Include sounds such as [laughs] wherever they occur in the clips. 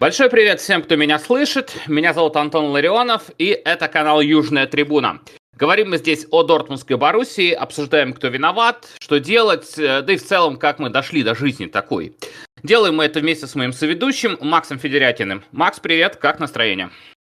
Большой привет всем, кто меня слышит. Меня зовут Антон Ларионов, и это канал Южная Трибуна. Говорим мы здесь о Дортмундской Боруссии, обсуждаем, кто виноват, что делать, э, да и в целом, как мы дошли до жизни такой. Делаем мы это вместе с моим соведущим Максом Федерятиным. Макс, привет, как настроение?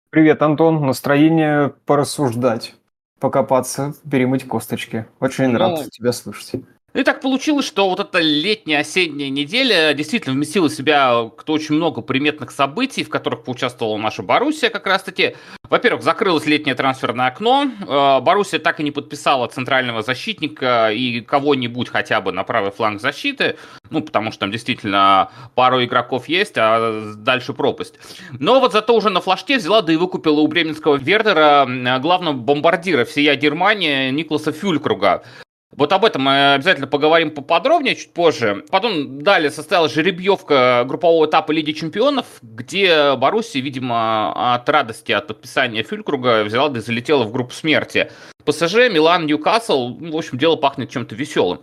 Привет, Антон. Настроение порассуждать, покопаться, перемыть косточки. Очень ну, рад тебя слышать. Ну и так получилось, что вот эта летняя осенняя неделя действительно вместила в себя очень много приметных событий, в которых поучаствовала наша Боруссия как раз-таки. Во-первых, закрылось летнее трансферное окно. Э, Боруссия так и не подписала центрального защитника и кого-нибудь хотя бы на правый фланг защиты. Ну, потому что там действительно пару игроков есть, а дальше пропасть. Но вот зато уже на флажке взяла, да и выкупила у бременского Вердера главного бомбардира всея Германии Никласа Фюлькруга. Вот об этом мы обязательно поговорим поподробнее чуть позже. Потом далее состоялась жеребьевка группового этапа Лиги Чемпионов, где Боруссия, видимо, от радости от подписания Фюлькруга взяла да и залетела в группу смерти. ПСЖ, Милан, Ньюкасл, ну, в общем, дело пахнет чем-то веселым.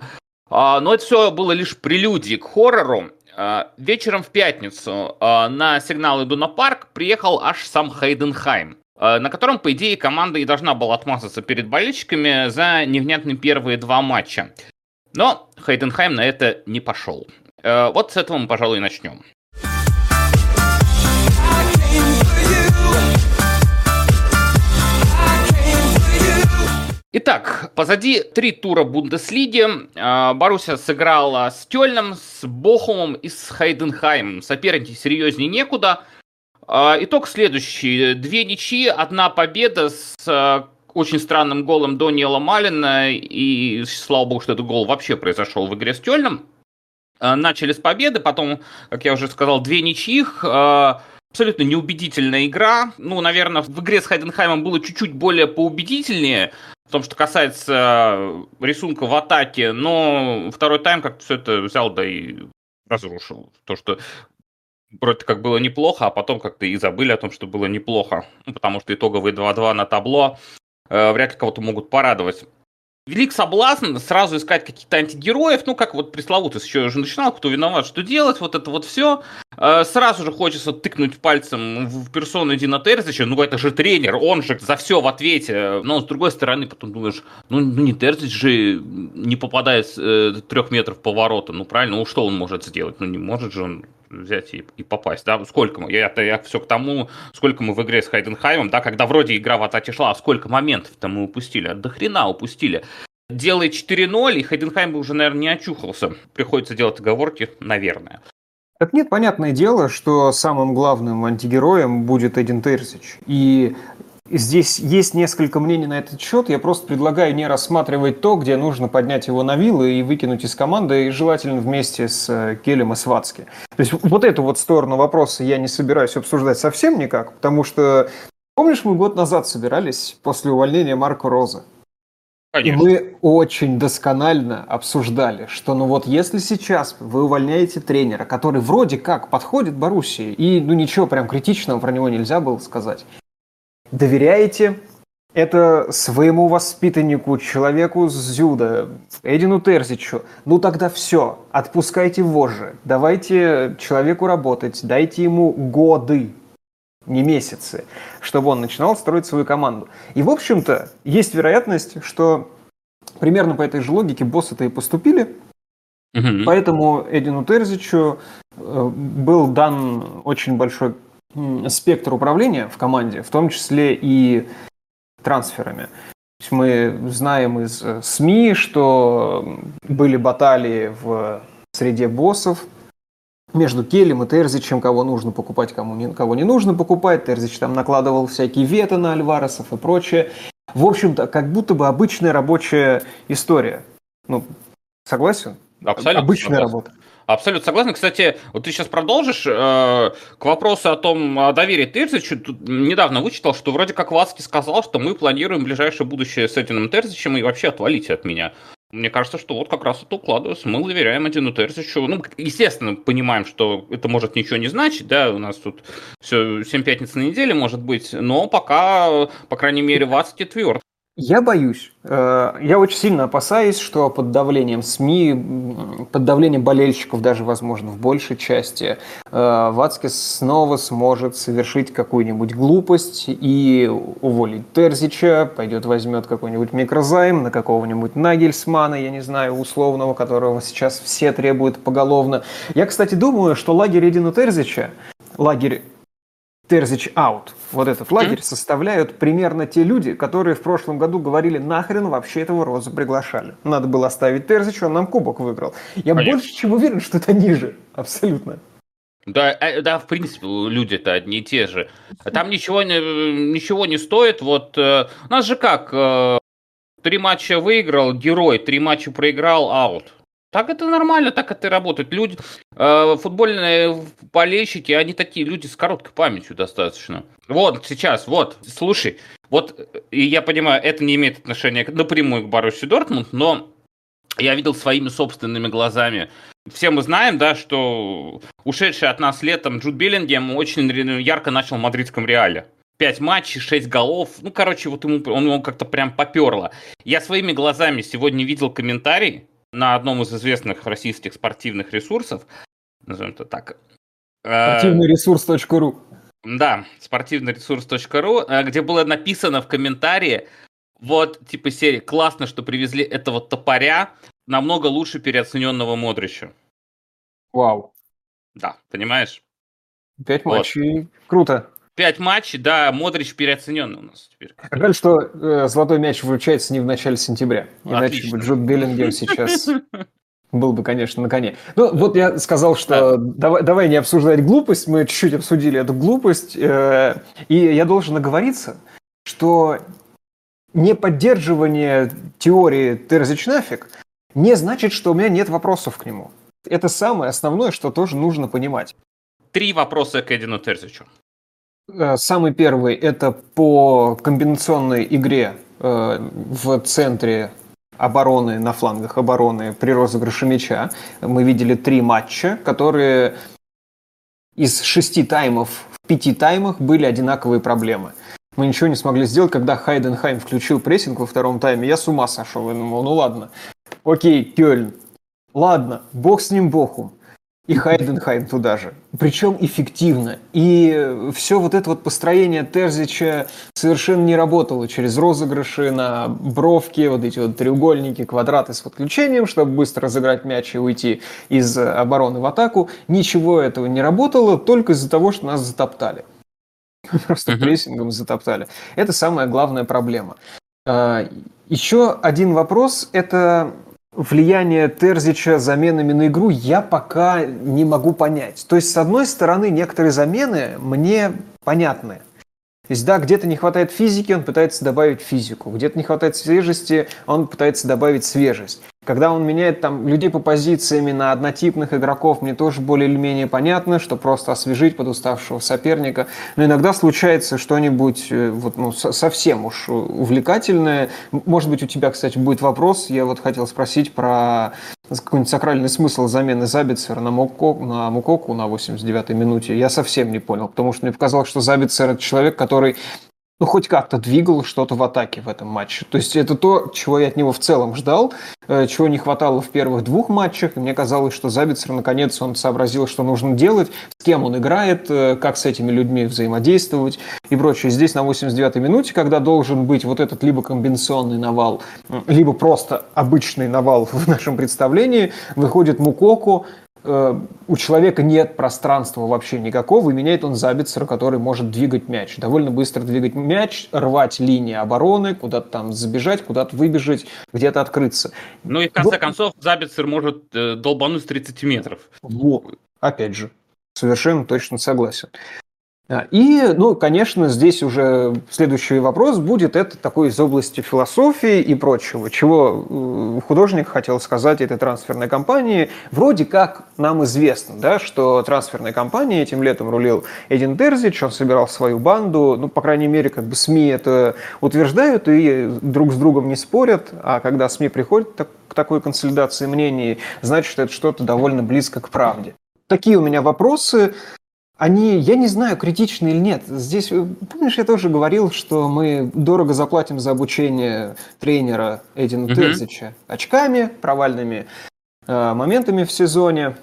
А, но это все было лишь прелюдией к хоррору. А, вечером в пятницу а, на сигнал «Иду на парк» приехал аж сам Хейденхайм. Э, на котором, по идее, команда и должна была отмазаться перед болельщиками за невнятные первые два матча. Но Хейденхайм на это не пошел. Э, вот с этого мы, пожалуй, и начнем. Итак, позади три тура Бундеслиги. Э, Боруссия сыграла с Тёльном, с Бохумом и с Хайденхаймом. Соперники серьезнее некуда. А, итог следующий. Две ничьи, одна победа с а, очень странным голом Дониела Малина, и слава богу, что этот гол вообще произошел в игре с Тёльном. А, начали с победы, потом, как я уже сказал, две ничьих, абсолютно неубедительная игра. Ну, наверное, в игре с Хайденхаймом было чуть-чуть более поубедительнее, в том, что касается рисунка в атаке, но второй тайм как-то все это взял, да и разрушил. То, что вроде как было неплохо, а потом как-то и забыли о том, что было неплохо. Ну, потому что итоговые 2-2 на табло э, вряд ли кого-то могут порадовать. Велик соблазн сразу искать каких-то антигероев, ну, как вот пресловутый еще уже начинал, кто виноват, что делать, вот это вот все. Э, сразу же хочется тыкнуть пальцем в персону Дина Терзича, ну, это же тренер, он же за все в ответе. Но, с другой стороны, потом думаешь, ну, ну не Терзич же не попадает с э, трех метров поворота, ну, правильно, ну, что он может сделать? Ну, не может же он взять и, и попасть, да, сколько мы, я, я все к тому, сколько мы в игре с Хайденхаймом, да, когда вроде игра в атаке шла, а сколько моментов-то мы упустили, а до хрена упустили. Делает 4-0, и Хайденхайм бы уже, наверное, не очухался. Приходится делать оговорки, наверное. Так нет, понятное дело, что самым главным антигероем будет Эдин Терзич. И Здесь есть несколько мнений на этот счет. Я просто предлагаю не рассматривать то, где нужно поднять его на вилы и выкинуть из команды, и желательно вместе с э, Келем и Свацки. То есть вот эту вот сторону вопроса я не собираюсь обсуждать совсем никак, потому что помнишь, мы год назад собирались после увольнения Марка Роза? Конечно. И мы очень досконально обсуждали, что ну вот если сейчас вы увольняете тренера, который вроде как подходит Боруссии, и ну ничего прям критичного про него нельзя было сказать, доверяете это своему воспитаннику, человеку с Зюда, Эдину Терзичу, ну тогда все, отпускайте вожжи, давайте человеку работать, дайте ему годы, не месяцы, чтобы он начинал строить свою команду. И, в общем-то, есть вероятность, что примерно по этой же логике боссы-то и поступили, угу. поэтому Эдину Терзичу э, был дан очень большой спектр управления в команде, в том числе и трансферами. Мы знаем из э, СМИ, что были баталии в среде боссов между Келем и Терзичем, кого нужно покупать, кому не, кого не нужно покупать. Терзич там накладывал всякие вето на Альваресов и прочее. В общем-то, как будто бы обычная рабочая история. Ну, согласен? Абсолютно. Обычная согласен. работа. Абсолютно согласен. Кстати, вот ты сейчас продолжишь э, к вопросу о том, о доверии Терзичу. Тут недавно вычитал, что вроде как Вацки сказал, что мы планируем ближайшее будущее с Эдином Терзичем и вообще отвалите от меня. Мне кажется, что вот как раз это укладывается. Мы доверяем Эдину Терзичу. Ну, естественно, понимаем, что это может ничего не значить, да, у нас тут все 7 пятниц на неделе может быть, но пока, по крайней мере, Вацки тверд. Я боюсь. Э, я очень сильно опасаюсь, что под давлением СМИ, под давлением болельщиков даже, возможно, в большей части, э, Вацкис снова сможет совершить какую-нибудь глупость и уволить Терзича, пойдет возьмет какой-нибудь микрозайм на какого-нибудь Нагельсмана, я не знаю, условного, которого сейчас все требуют поголовно. Я, кстати, думаю, что лагерь Эдина Терзича, лагерь Терзич аут. Вот этот лагерь mm-hmm. составляют примерно те люди, которые в прошлом году говорили, нахрен вообще этого Розу приглашали. Надо было оставить Терзича, он нам кубок выиграл. Я Конечно. больше чем уверен, что это ниже. Абсолютно. Да, э, да, в принципе, люди-то одни и те же. Там ничего не, ничего не стоит. Вот э, у нас же как, э, три матча выиграл герой, три матча проиграл аут. Так это нормально, так это и работает. Люди, э, футбольные болельщики, они такие люди с короткой памятью достаточно. Вот сейчас, вот, слушай, вот, и я понимаю, это не имеет отношения напрямую к Боруссии Дортмунд, но я видел своими собственными глазами. Все мы знаем, да, что ушедший от нас летом Джуд Беллингем очень ярко начал в мадридском Реале. Пять матчей, шесть голов. Ну, короче, вот ему он, он как-то прям поперло. Я своими глазами сегодня видел комментарий на одном из известных российских спортивных ресурсов, назовем это так. Э, Спортивный ресурс.ру. Да, спортивный ресурс.ру, э, где было написано в комментарии, вот, типа серии, классно, что привезли этого топоря, намного лучше переоцененного Модрича. Вау. Да, понимаешь? Пять вот. матчей. Круто. Пять матчей, да, Модрич переоцененный у нас теперь. Жаль, что э, золотой мяч вручается не в начале сентября. Иначе бы Джуд Беллингем сейчас [laughs] был бы, конечно, на коне. Ну, вот я сказал, что да. давай, давай не обсуждать глупость. Мы чуть-чуть обсудили эту глупость. Э, и я должен оговориться, что не поддерживание теории Терзич нафиг не значит, что у меня нет вопросов к нему. Это самое основное, что тоже нужно понимать. Три вопроса к Эдину Терзичу. Э, самый первый – это по комбинационной игре э, в центре обороны, на флангах обороны при розыгрыше мяча. Мы видели три матча, которые из шести таймов в пяти таймах были одинаковые проблемы. Мы ничего не смогли сделать, когда Хайденхайм включил прессинг во втором тайме. Я с ума сошел. Я думал, ну ладно. Окей, Кёльн. Ладно, бог с ним богу и Хайденхайм туда же. Причем эффективно. И все вот это вот построение Терзича совершенно не работало через розыгрыши на бровке, вот эти вот треугольники, квадраты с подключением, чтобы быстро разыграть мяч и уйти из обороны в атаку. Ничего этого не работало только из-за того, что нас затоптали. [laughs] Просто прессингом затоптали. Это самая главная проблема. А, Еще один вопрос – это влияние Терзича заменами на игру я пока не могу понять. То есть, с одной стороны, некоторые замены мне понятны. То есть, да, где-то не хватает физики, он пытается добавить физику. Где-то не хватает свежести, он пытается добавить свежесть. Когда он меняет там людей по позициями на однотипных игроков, мне тоже более или менее понятно, что просто освежить подуставшего соперника. Но иногда случается что-нибудь э, вот, ну, совсем уж увлекательное. Может быть, у тебя, кстати, будет вопрос. Я вот хотел спросить про какой-нибудь сакральный смысл замены Забицера на, Мукоку, на Мукоку на 89-й минуте. Я совсем не понял, потому что мне показалось, что Забицер – это человек, который ну, хоть как-то двигал что-то в атаке в этом матче. То есть это то, чего я от него в целом ждал, э, чего не хватало в первых двух матчах. И мне казалось, что Забицер, наконец, он сообразил, что нужно делать, с кем он играет, э, как с этими людьми взаимодействовать и прочее. Здесь на 89-й минуте, когда должен быть вот этот либо комбинационный навал, либо просто обычный навал [laughs] в нашем представлении, выходит Мукоку, у человека нет пространства вообще никакого, и меняет он Забицера, который может двигать мяч. Довольно быстро двигать мяч, рвать линии обороны, куда-то там забежать, куда-то выбежать, где-то открыться. Ну и в конце вот. концов Забицер может э, долбануть с 30 метров. Вот, опять же, совершенно точно согласен. И, ну, конечно, здесь уже следующий вопрос будет, это такой из области философии и прочего, чего э, художник хотел сказать этой трансферной компании. Вроде как нам известно, да, что трансферной компанией этим летом рулил Эдин Терзич, он собирал свою банду, ну, по крайней мере, как бы СМИ это утверждают и друг с другом не спорят, а когда СМИ приходят к такой консолидации мнений, значит, это что-то довольно близко к правде. Такие у меня вопросы. Они, я не знаю, критичны или нет. Здесь, э, помнишь, я тоже говорил, что мы дорого заплатим за обучение тренера Эдина угу. Терзича очками, провальными э, моментами в сезоне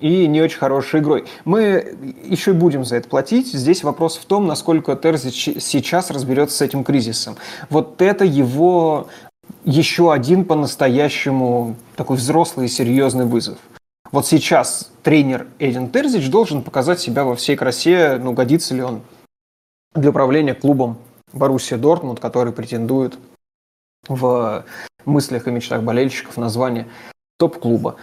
и не очень хорошей игрой. Мы еще и будем за это платить. Здесь вопрос в том, насколько Терзич сейчас разберется с этим кризисом. Вот это его еще один по-настоящему такой взрослый и серьезный вызов. Вот сейчас тренер Эдин Терзич должен показать себя во всей красе, ну, годится ли он для управления клубом Боруссия Дортмунд, который претендует в мыслях и мечтах болельщиков на звание топ-клуба.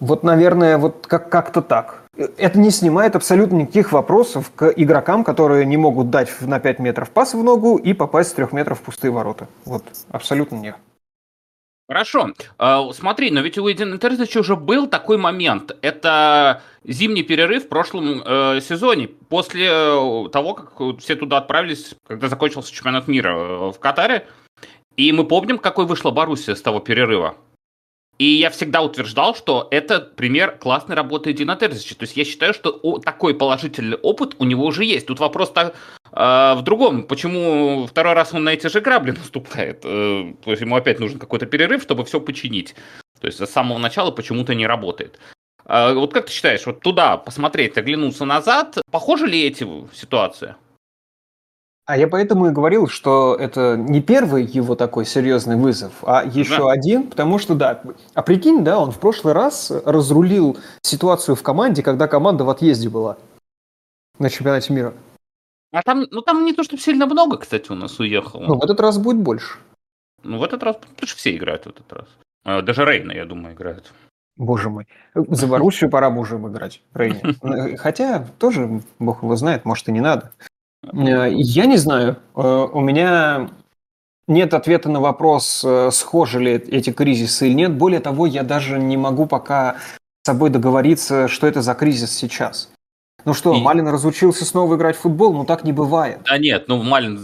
Вот, наверное, вот как- как-то так. Это не снимает абсолютно никаких вопросов к игрокам, которые не могут дать на 5 метров пас в ногу и попасть с 3 метров в пустые ворота. Вот, абсолютно нет. Хорошо. А, смотри, но ведь у Эдина Терзича уже был такой момент. Это зимний перерыв в прошлом э, сезоне. После э, того, как все туда отправились, когда закончился чемпионат мира э, в Катаре. И мы помним, какой вышла Боруссия с того перерыва. И я всегда утверждал, что это пример классной работы Дина Терзича. То есть я считаю, что такой положительный опыт у него уже есть. Тут вопрос так, э, в другом. Почему второй раз он на эти же грабли [laughs] наступает? Э, то есть ему опять нужен какой-то перерыв, чтобы все починить. То есть с самого начала почему-то не работает. Э, вот как ты считаешь, вот туда посмотреть, оглянуться назад, похожи ли эти ситуации? А я поэтому и говорил, что это не первый его такой серьезный вызов, а еще да. один, потому что, да, а прикинь, да, он в прошлый раз разрулил ситуацию в команде, когда команда в отъезде была на чемпионате мира. А там, ну там не то, чтобы сильно много, кстати, у нас уехало. Ну, в этот раз будет больше. Ну, в этот раз, потому что все играют в этот раз. А, даже Рейна, я думаю, играет. Боже мой. За Боруссию пора бы уже играть, Рейне. [laughs] Хотя тоже, бог его знает, может и не надо. Э, я не знаю. Э, у меня нет ответа на вопрос, э, схожи ли эти кризисы или нет. Более того, я даже не могу пока с собой договориться, что это за кризис сейчас. Ну что, и... Малин разучился снова играть в футбол? Ну так не бывает. Да нет, ну Малин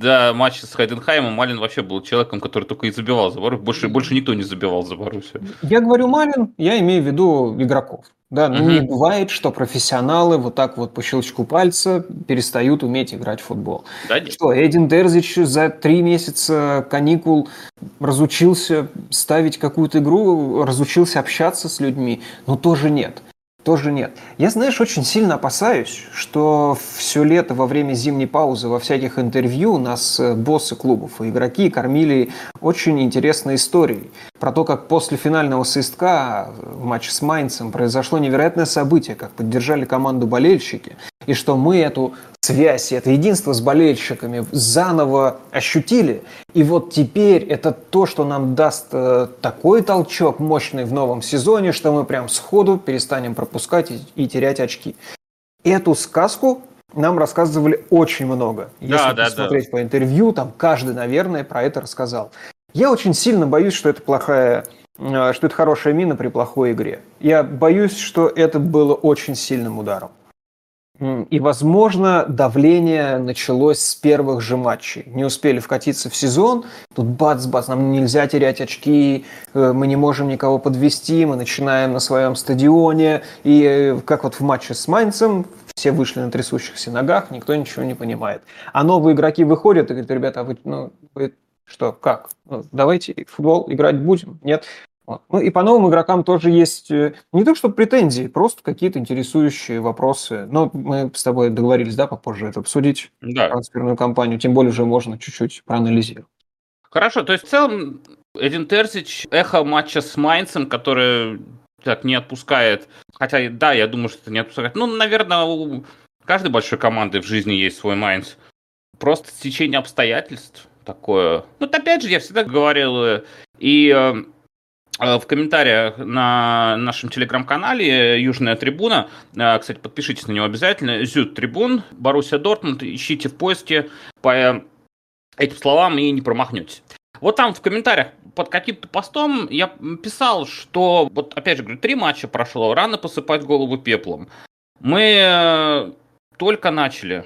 до матча с Хайденхаймом Малин вообще был человеком, который только и забивал за Боруссию. Больше, больше никто не забивал за Боруссию. Я говорю Малин, я имею в виду игроков. Да, угу. не бывает, что профессионалы вот так вот по щелчку пальца перестают уметь играть в футбол. Да, что, Эдин Дерзич за три месяца каникул разучился ставить какую-то игру, разучился общаться с людьми? Ну, тоже нет. Тоже нет. Я, знаешь, очень сильно опасаюсь, что все лето во время зимней паузы во всяких интервью нас э, боссы клубов и игроки кормили очень интересной историей про то, как после финального свистка в матче с Майнцем произошло невероятное событие, как поддержали команду болельщики, и что мы эту связь, это единство с болельщиками заново ощутили. И вот теперь это то, что нам даст э, такой толчок мощный в новом сезоне, что мы прям сходу перестанем пропускать и, и терять очки. Эту сказку нам рассказывали очень много. Если да, да, посмотреть да. по интервью, там каждый, наверное, про это рассказал. Я очень сильно боюсь, что это плохая э, что это хорошая мина при плохой игре. Я боюсь, что это было очень сильным ударом. И, возможно, давление началось с первых же матчей. Не успели вкатиться в сезон, тут бац-бац, нам нельзя терять очки, э, мы не можем никого подвести, мы начинаем на своем стадионе. И э, как вот в матче с Майнцем, все вышли на трясущихся ногах, никто ничего не понимает. А новые игроки выходят и говорят, ребята, а вы, ну, вы что, как? Ну, давайте в футбол играть будем? Нет? Ну и по новым игрокам тоже есть э, не то что претензии, просто какие-то интересующие вопросы. Но мы с тобой договорились, да, попозже это обсудить, да. трансферную кампанию, тем более уже можно чуть-чуть проанализировать. Хорошо, то есть в целом Эдин Терзич эхо матча с Майнцем, который так не отпускает, хотя да, я думаю, что это не отпускает. Ну, наверное, у каждой большой команды в жизни есть свой Майнц. Просто течение обстоятельств такое. Ну, опять же, я всегда говорил, э, и э, Э, в комментариях на нашем телеграм-канале Южная трибуна. Кстати, подпишитесь на него обязательно. Зюд трибун, Боруссия Дортмунд. Ищите в поиске по этим словам и не промахнетесь. Вот там в комментариях под каким-то постом я писал, что, вот опять же говорю, три матча прошло, рано посыпать голову пеплом. Мы только начали.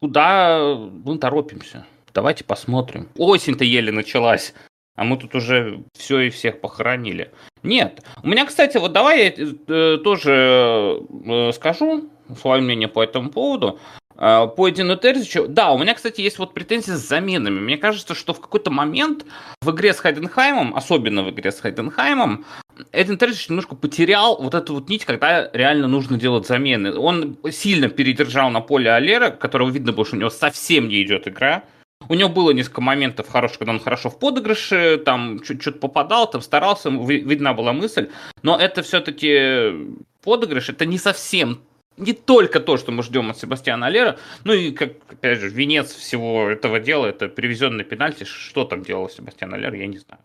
Куда мы торопимся? Давайте посмотрим. Осень-то еле началась а мы тут уже все и всех похоронили. Нет. У меня, кстати, вот давай я э, тоже э, скажу, свое мнение по этому поводу. А, по Эдину Терзичу, да, у меня, кстати, есть вот претензии с заменами. Мне кажется, что в какой-то момент в игре с Хайденхаймом, особенно в игре с Хайденхаймом, Эдин Терзич немножко потерял вот эту вот нить, когда реально нужно делать замены. Он сильно передержал на поле Алера, которого видно было, что у него совсем не идет игра. У него было несколько моментов хороших, когда он хорошо в подыгрыше, там чуть-чуть попадал, там старался, видна была мысль. Но это все-таки подыгрыш, это не совсем не только то, что мы ждем от Себастьяна Алера, ну и, как, опять же, венец всего этого дела, это привезенный пенальти. Что там делал Себастьян Алер, я не знаю.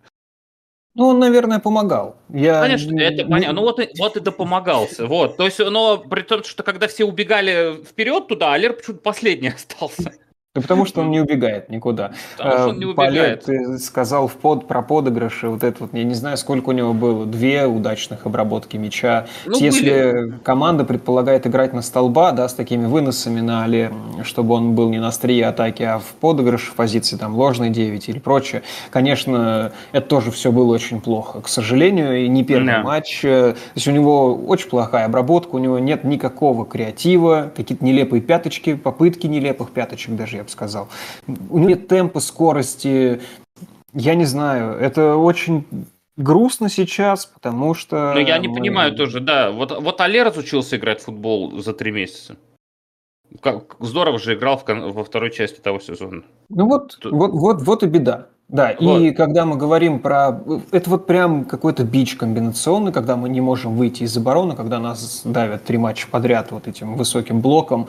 Ну, он, наверное, помогал. Я... Конечно, это понятно. Ну, вот, и, вот и допомогался. Вот. То есть, но при том, что когда все убегали вперед туда, Алер почему-то последний [laughs] остался. Да потому что он не убегает никуда. Потому что он не э, убегает. ты сказал в под, про подыгрыши, вот это вот, я не знаю, сколько у него было, две удачных обработки мяча. Ну, Если были. команда предполагает играть на столба, да, с такими выносами на але, чтобы он был не на острие атаки, а в подыгрыш в позиции там ложной 9 или прочее, конечно, это тоже все было очень плохо. К сожалению, и не первый да. матч. Э, то есть у него очень плохая обработка, у него нет никакого креатива, какие-то нелепые пяточки, попытки нелепых пяточек даже, я бы сказал. У него нет темпа, скорости. Я не знаю, это очень грустно сейчас, потому что... Ну, я не мы... понимаю тоже, да. Вот, вот Але разучился играть в футбол за три месяца. Как здорово же играл в, во второй части того сезона. Ну вот, Тут... вот, вот, вот и беда. Да, вот. и когда мы говорим про... Это вот прям какой-то бич комбинационный, когда мы не можем выйти из обороны, когда нас давят три матча подряд вот этим высоким блоком.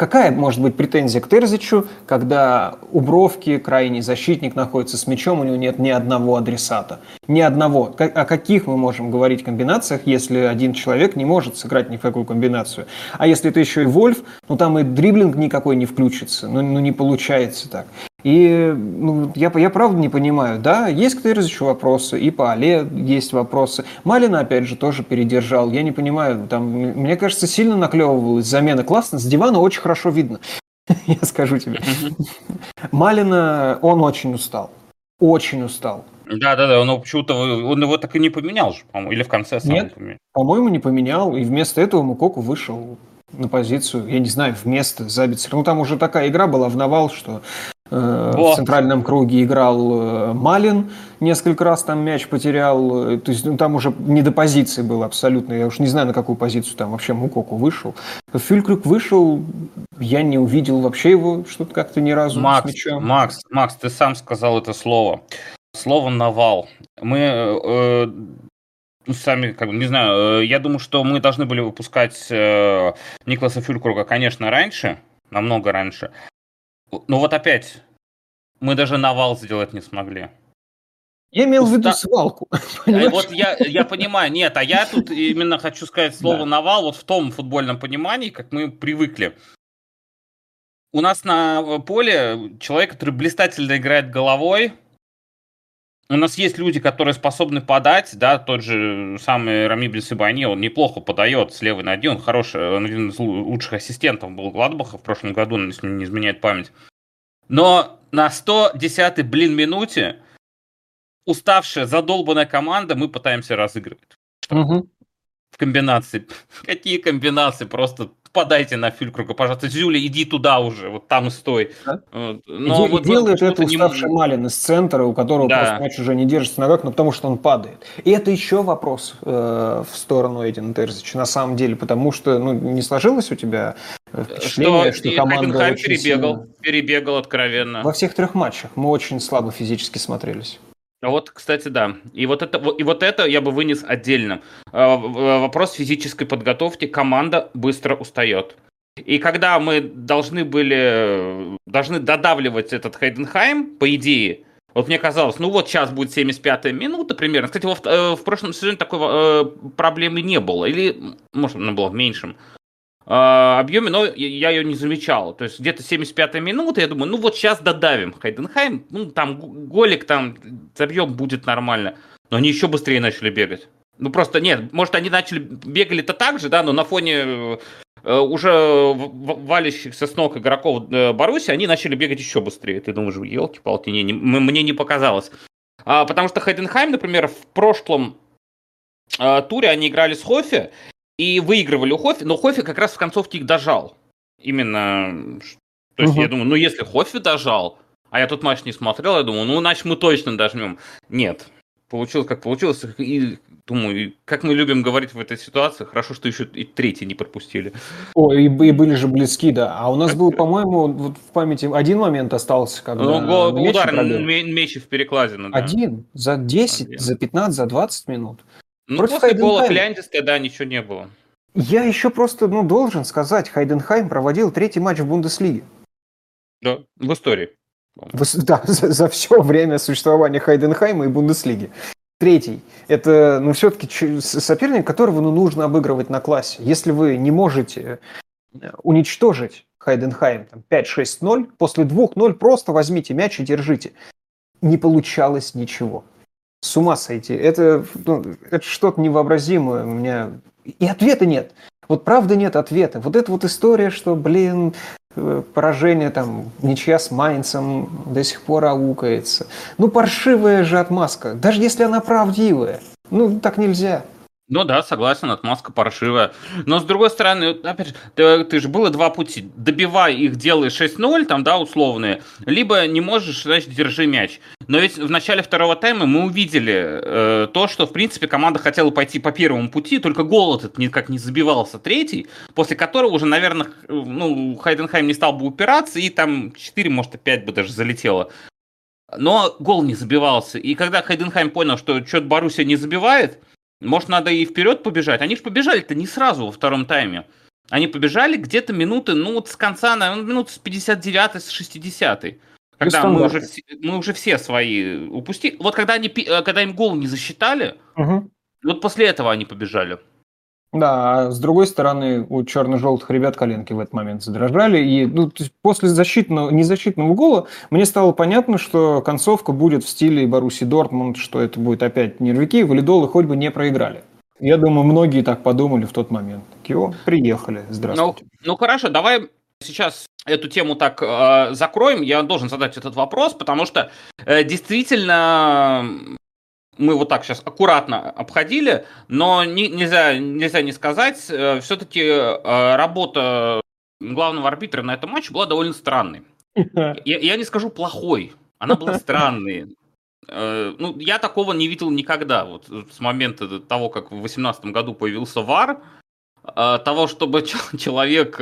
Какая может быть претензия к Терзичу, когда у Бровки крайний защитник находится с мячом, у него нет ни одного адресата? Ни одного. О каких мы можем говорить комбинациях, если один человек не может сыграть ни в какую комбинацию? А если это еще и Вольф, ну там и дриблинг никакой не включится, ну, ну не получается так. И ну, я, я правда не понимаю, да, есть к Терзичу вопросы, и по Але есть вопросы. Малина, опять же, тоже передержал. Я не понимаю, там, мне кажется, сильно наклевывалась замена. Классно, с дивана очень хорошо видно, [laughs] я скажу тебе. Малина, он очень устал, очень устал. Да, да, да, он почему-то он его так и не поменял же, по-моему, или в конце сам Нет, по-моему, не поменял, и вместо этого Мукоку вышел на позицию, я не знаю, вместо Забицера. Ну, там уже такая игра была в навал, что в центральном круге играл э, Малин, несколько раз там мяч потерял. Э, то есть ну, там уже не до позиции было абсолютно. Я уж не знаю, на какую позицию там вообще Мукоку вышел. Фюлькрюк вышел, я не увидел вообще его что-то как-то ни разу Макс, с мячом. Макс, Макс, ты сам сказал это слово. Слово «навал». Мы э, ну, сами, как бы, не знаю, я думаю, что мы должны были выпускать э, Никласа Фюлькруга, конечно, раньше, намного раньше. Ну вот опять, мы даже навал сделать не смогли. Я имел Уста... в виду свалку. [laughs] Понимаешь? Вот я, я понимаю, нет, а я тут именно хочу сказать слово да. навал вот в том футбольном понимании, как мы привыкли. У нас на поле человек, который блистательно играет головой, у нас есть люди, которые способны подать, да, тот же самый Рами Бельсибани, он неплохо подает с левой ноги, он хороший, он один из лучших ассистентов был Гладбаха в прошлом году, если не изменяет память. Но на 110-й, блин, минуте уставшая, задолбанная команда, мы пытаемся разыгрывать. Угу. В комбинации. [laughs] Какие комбинации? Просто подайте на Фюлькруга, пожалуйста. Зюля, иди туда уже, вот там стой. Да? Но и вот, делает это уставший не... Малин из центра, у которого да. просто мяч уже не держится на ногах, но потому что он падает. И это еще вопрос э, в сторону Эдина Терзича, на самом деле, потому что ну, не сложилось у тебя впечатление, что, что команда очень перебегал, сильно... перебегал откровенно. Во всех трех матчах мы очень слабо физически смотрелись. А вот, кстати, да. И вот это, и вот это я бы вынес отдельно. А, вопрос физической подготовки. Команда быстро устает. И когда мы должны были, должны додавливать этот Хайденхайм, по идее, вот мне казалось, ну вот сейчас будет 75-я минута примерно. Кстати, во, э, в прошлом сезоне такой э, проблемы не было. Или, может, она была в меньшем. А, объеме, но я ее не замечал. То есть где-то 75-я минута, я думаю, ну вот сейчас додавим Хайденхайм, ну там голик, там забьем, будет нормально. Но они еще быстрее начали бегать. Ну просто нет, может они начали бегали-то так же, да, но на фоне э, уже валящихся с ног игроков э, Баруси, они начали бегать еще быстрее. Ты думаешь, елки-палки, не, не, мне не показалось. А, потому что Хайденхайм, например, в прошлом а, туре они играли с Хофи, и выигрывали у Хофи, но Хофи как раз в концовке их дожал. Именно, то есть угу. я думаю, ну если Хофи дожал, а я тот матч не смотрел, я думаю, ну значит мы точно дожмем. Нет, получилось как получилось, и думаю, как мы любим говорить в этой ситуации, хорошо, что еще и третий не пропустили. О, и, и были же близки, да. А у нас был, по-моему, вот в памяти один момент остался, когда ну, гол, удар меч в перекладину. Да. Один? За 10, Один. за 15, за 20 минут? Ну, Против после гола Кляндиста, да, ничего не было. Я еще просто, ну, должен сказать, Хайденхайм проводил третий матч в Бундеслиге. Да, в истории. В, да, [laughs] за, за все время существования Хайденхайма и Бундеслиги. Третий. Это, ну, все-таки соперник, которого ну, нужно обыгрывать на классе. Если вы не можете э, уничтожить Хайденхайм там, 5-6-0, после 2-0 просто возьмите мяч и держите. Не получалось ничего с ума сойти. Это, ну, это что-то невообразимое. У меня и ответа нет. Вот правда нет ответа. Вот эта вот история, что, блин, э, поражение там, ничья с Майнцем до сих пор аукается. Ну, паршивая же отмазка. Даже если она правдивая. Ну, так нельзя. Ну да, согласен, отмазка паршивая. Но с другой стороны, опять же, ты, ты же было два пути. Добивай их, делай 6-0, там, да, условные, либо не можешь, значит, держи мяч. Но ведь в начале второго тайма мы увидели э, то, что, в принципе, команда хотела пойти по первому пути, только гол этот никак не забивался третий, после которого уже, наверное, ну, Хайденхайм не стал бы упираться, и там 4, может, 5 бы даже залетело. Но гол не забивался. И когда Хайденхайм понял, что что-то Боруссия не забивает, может, надо и вперед побежать? Они же побежали-то не сразу во втором тайме. Они побежали где-то минуты, ну, вот с конца, наверное, минут с 59 с 60 когда мы уже, мы уже все свои упустили. Вот когда, они, э, когда им гол не засчитали, угу. вот после этого они побежали. Да, а с другой стороны, у черно-желтых ребят коленки в этот момент задрожали. И ну, после защитного, незащитного гола мне стало понятно, что концовка будет в стиле Баруси Дортмунд, что это будет опять нервики, валидолы хоть бы не проиграли. Я думаю, многие так подумали в тот момент. Кио, приехали, здравствуйте. Ну, ну хорошо, давай сейчас эту тему так э, закроем. Я должен задать этот вопрос, потому что э, действительно мы вот так сейчас аккуратно обходили, но не, нельзя, нельзя не сказать, э, все-таки э, работа главного арбитра на этом матче была довольно странной. [laughs] Я, я не скажу плохой, она была [laughs] странной. Э, ну, я такого не видел никогда. Вот с момента того, как в 2018 году появился ВАР, того, чтобы [laughs] человек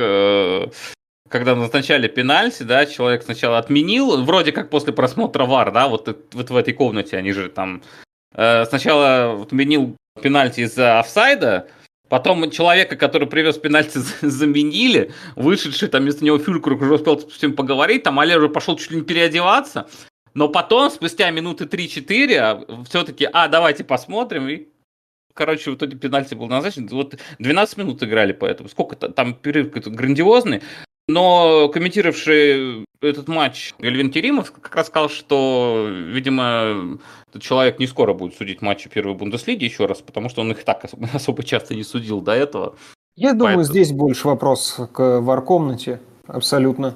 когда назначали пенальти, да, человек сначала отменил, вроде как после просмотра ВАР, да, вот, вот в этой комнате они же там сначала отменил пенальти из-за офсайда, Потом человека, который привез пенальти, [laughs] заменили. Вышедший там вместо него Фюлькруг уже успел с ним поговорить. Там Олег уже пошел чуть ли не переодеваться. Но потом, спустя минуты 3-4, а, все-таки, а, давайте посмотрим. И, короче, в итоге пенальти был назначен. Вот 12 минут играли поэтому. Сколько там перерыв грандиозный. Но комментировавший этот матч Эльвин Керимов как раз сказал, что, видимо, этот человек не скоро будет судить матчи первой Бундеслиги еще раз, потому что он их так [laughs] особо часто не судил до этого. Я думаю, Поэтому... здесь больше вопрос к вар-комнате, абсолютно,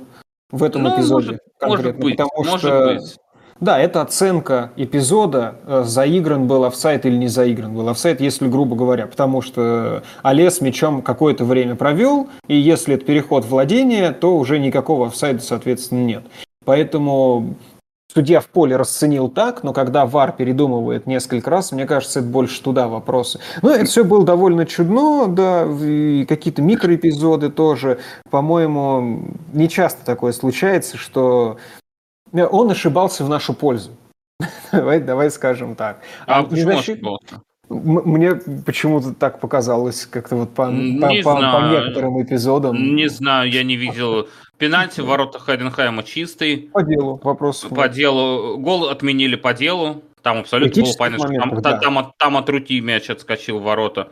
в этом ну, эпизоде может, конкретно. Может быть, потому может что быть. Да, это оценка эпизода, э, заигран был офсайт или не заигран был офсайт, если грубо говоря, потому что Олес мячом какое-то время провел, и если это переход владения, то уже никакого офсайда, соответственно, нет. Поэтому судья в поле расценил так, но когда ВАР передумывает несколько раз, мне кажется, это больше туда вопросы. Ну, это все было довольно чудно, да, и какие-то микроэпизоды тоже. По-моему, не часто такое случается, что он ошибался в нашу пользу. [laughs] давай, давай скажем так. А, а почему защит... ошибался? Мне почему-то так показалось, как-то вот по, по, по, по некоторым эпизодам. Не знаю, я не видел. Пенальти [laughs] в воротах Хайденхайма чистый. По делу, вопрос. По делу. Гол отменили по делу. Там абсолютно было понятно, что там, да. там, там от Рути мяч отскочил в ворота.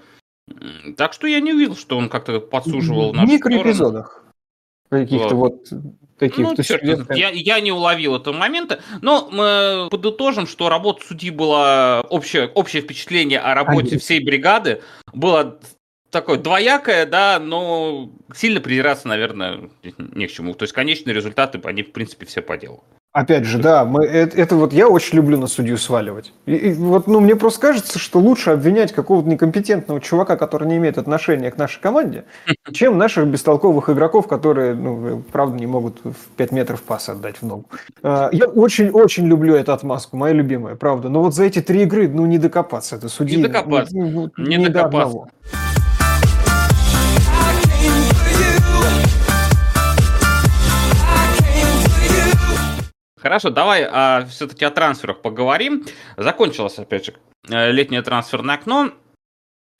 Так что я не увидел, что он как-то подсуживал в нашу микроэпизодах. Каких-то вот таких. Ну, черт, я, я не уловил этого момента, но мы подытожим, что работа судьи была общее, общее впечатление о работе а всей бригады было такое двоякое, да, но сильно придираться, наверное, не к чему. То есть конечные результаты, они, в принципе, все по делу. Опять же, да, мы, это, это вот я очень люблю на судью сваливать. И, и вот, ну, мне просто кажется, что лучше обвинять какого-то некомпетентного чувака, который не имеет отношения к нашей команде, [laughs] чем наших бестолковых игроков, которые, ну, правда, не могут в 5 метров пас отдать в ногу. А, я очень-очень люблю эту отмазку, моя любимая, правда. Но вот за эти три игры, ну, не докопаться это судьи. Не докопаться. Ну, не, не докопаться. Хорошо, давай а, все-таки о трансферах поговорим. Закончилось, опять же, э, летнее трансферное окно.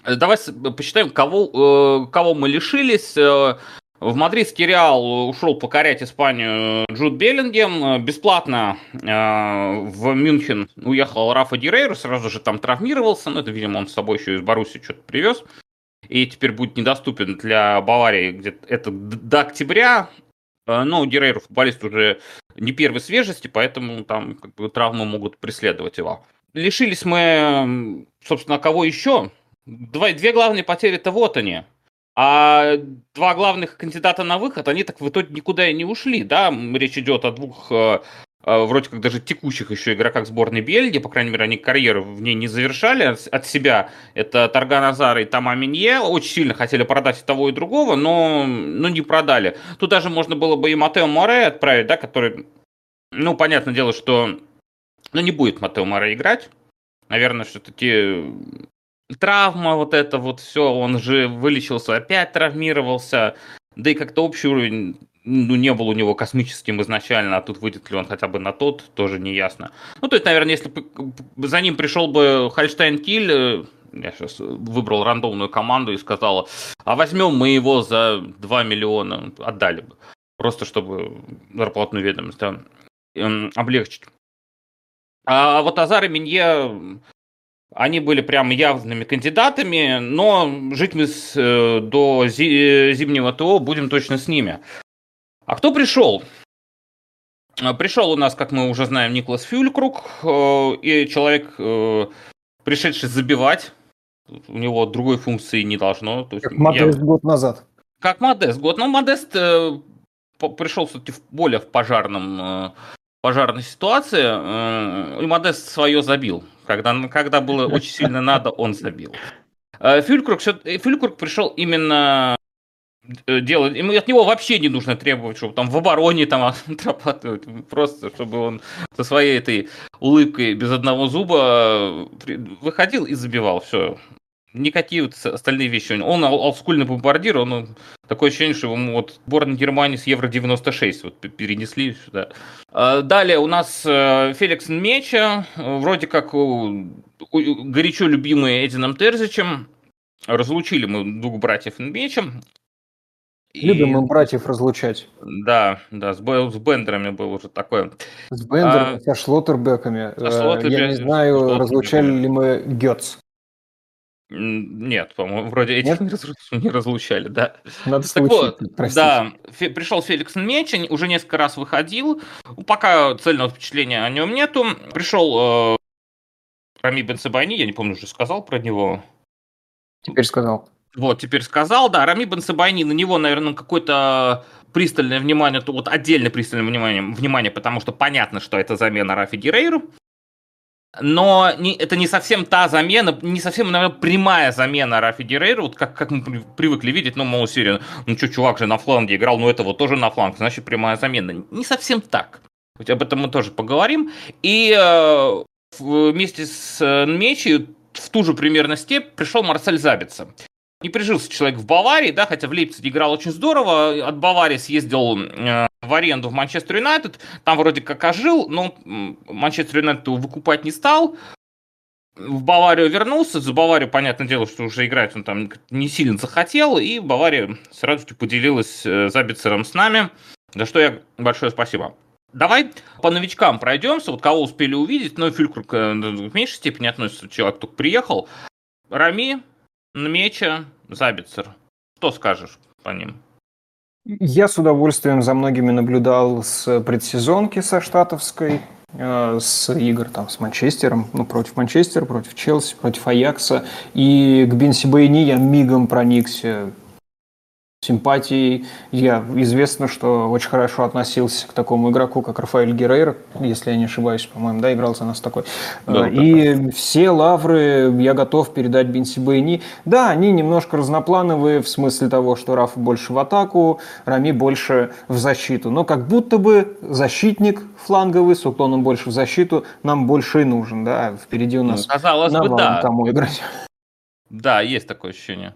Давай посчитаем, кого, э, кого мы лишились. Э, в мадридский Реал ушел покорять Испанию Джуд Беллингем. Бесплатно в Мюнхен уехал Рафа Дирейру, сразу же там травмировался. Ну, это, видимо, он с собой еще из Баруси что-то привез. И теперь будет недоступен для Баварии где-то это до октября. Но Дирейру футболист уже не первой свежести, поэтому там как бы, травмы могут преследовать его. Лишились мы, собственно, кого еще? Два, две главные потери это вот они. А два главных кандидата на выход, они так в итоге никуда и не ушли, да? Речь идет о двух э, э, вроде как даже текущих еще игроках сборной Бельгии, по крайней мере, они карьеру в ней не завершали от себя. Это Тарган Азар и Тома Минье. Очень сильно хотели продать и того, и другого, но, но не продали. Тут даже можно было бы и Матео Море отправить, да, который, ну, понятное дело, что ну, не будет Матео Море играть. Наверное, все-таки травма, вот это вот все, он же вылечился, опять травмировался, да и как-то общий уровень ну, не был у него космическим изначально, а тут выйдет ли он хотя бы на тот, тоже не ясно. Ну, то есть, наверное, если бы за ним пришел бы Хальштайн Киль, э, я сейчас выбрал рандомную команду и сказал, а возьмем мы его за 2 миллиона, отдали бы. Просто чтобы зарплатную ведомость да, эм, облегчить. А вот Азар и Минье они были прям явными кандидатами, но жить мы с, э, до зи, зимнего ТО будем точно с ними. А кто пришел? А, пришел у нас, как мы уже знаем, Николас Фюлькруг, э, и человек, э, пришедший забивать. У него другой функции не должно. То есть как Модест я... год назад. Как Модест год. Но Модест э, пришел, кстати, в более в пожарном пожарной ситуации, и Модест свое забил. Когда, когда было очень сильно надо, он забил. Фюлькруг, Фюлькруг пришел именно э, делать, ему от него вообще не нужно требовать, чтобы там в обороне там [laughs] отрабатывать, просто чтобы он со своей этой улыбкой без одного зуба выходил и забивал, все. Никакие вот остальные вещи. Он олдскульный бомбардир, он такое ощущение, что ему вот сборная Германии с Евро-96 вот перенесли сюда. А, далее у нас э, Феликс Меча, вроде как горячо любимый Эдином Терзичем. Разлучили мы двух братьев Мечем. Любим мы братьев разлучать. Да, да, с, с Бендерами был уже такое. С Бендерами, а, со Шлоттербеками. Со Шлоттербек, Я не знаю, разлучали ли мы Гетц. Нет, по-моему, вроде этих Нет? не [laughs] разлучали, да. Надо так вот, да, фе- пришел Феликс Мечин, уже несколько раз выходил, пока цельного впечатления о нем нету. Пришел э, Рами Бенсебайни, я не помню, уже сказал про него. Теперь сказал. Вот, теперь сказал, да, Рами Бенсебайни, на него, наверное, какое-то пристальное внимание, то вот отдельное пристальное внимание, внимание, потому что понятно, что это замена Рафи Герейру но не, это не совсем та замена, не совсем, наверное, прямая замена Рафи Геррейра, вот как, как мы привыкли видеть, ну, мол, серию, ну, что, чувак же на фланге играл, ну, это вот тоже на фланг, значит, прямая замена. Не совсем так. Об этом мы тоже поговорим. И э, вместе с э, Мечи в ту же примерно степь пришел Марсель Забица. Не прижился человек в Баварии, да, хотя в Лейпциге играл очень здорово. От Баварии съездил э, в аренду в Манчестер Юнайтед. Там вроде как ожил, но Манчестер Юнайтед его выкупать не стал. В Баварию вернулся. За Баварию, понятное дело, что уже играть он там не сильно захотел. И Бавария с радостью поделилась э, Забицером с нами. За что я большое спасибо. Давай по новичкам пройдемся. Вот кого успели увидеть. Ну, Фюлькруг э, в меньшей степени относится. Человек только приехал. Рами, Нмеча, Забицер. Что скажешь по ним? Я с удовольствием за многими наблюдал с предсезонки со штатовской, э, с игр там с Манчестером, ну, против Манчестера, против Челси, против Аякса. И к Бенси Байни я мигом проникся. Симпатией. Я известно, что очень хорошо относился к такому игроку, как Рафаэль Геррейро, если я не ошибаюсь, по-моему, да, играл за нас такой. Да, и да. все лавры я готов передать Бенси Байни. Да, они немножко разноплановые в смысле того, что Раф больше в атаку, Рами больше в защиту. Но как будто бы защитник фланговый с уклоном больше в защиту нам больше и нужен. Да? Впереди у нас ну, казалось бы, да. кому играть. Да, есть такое ощущение.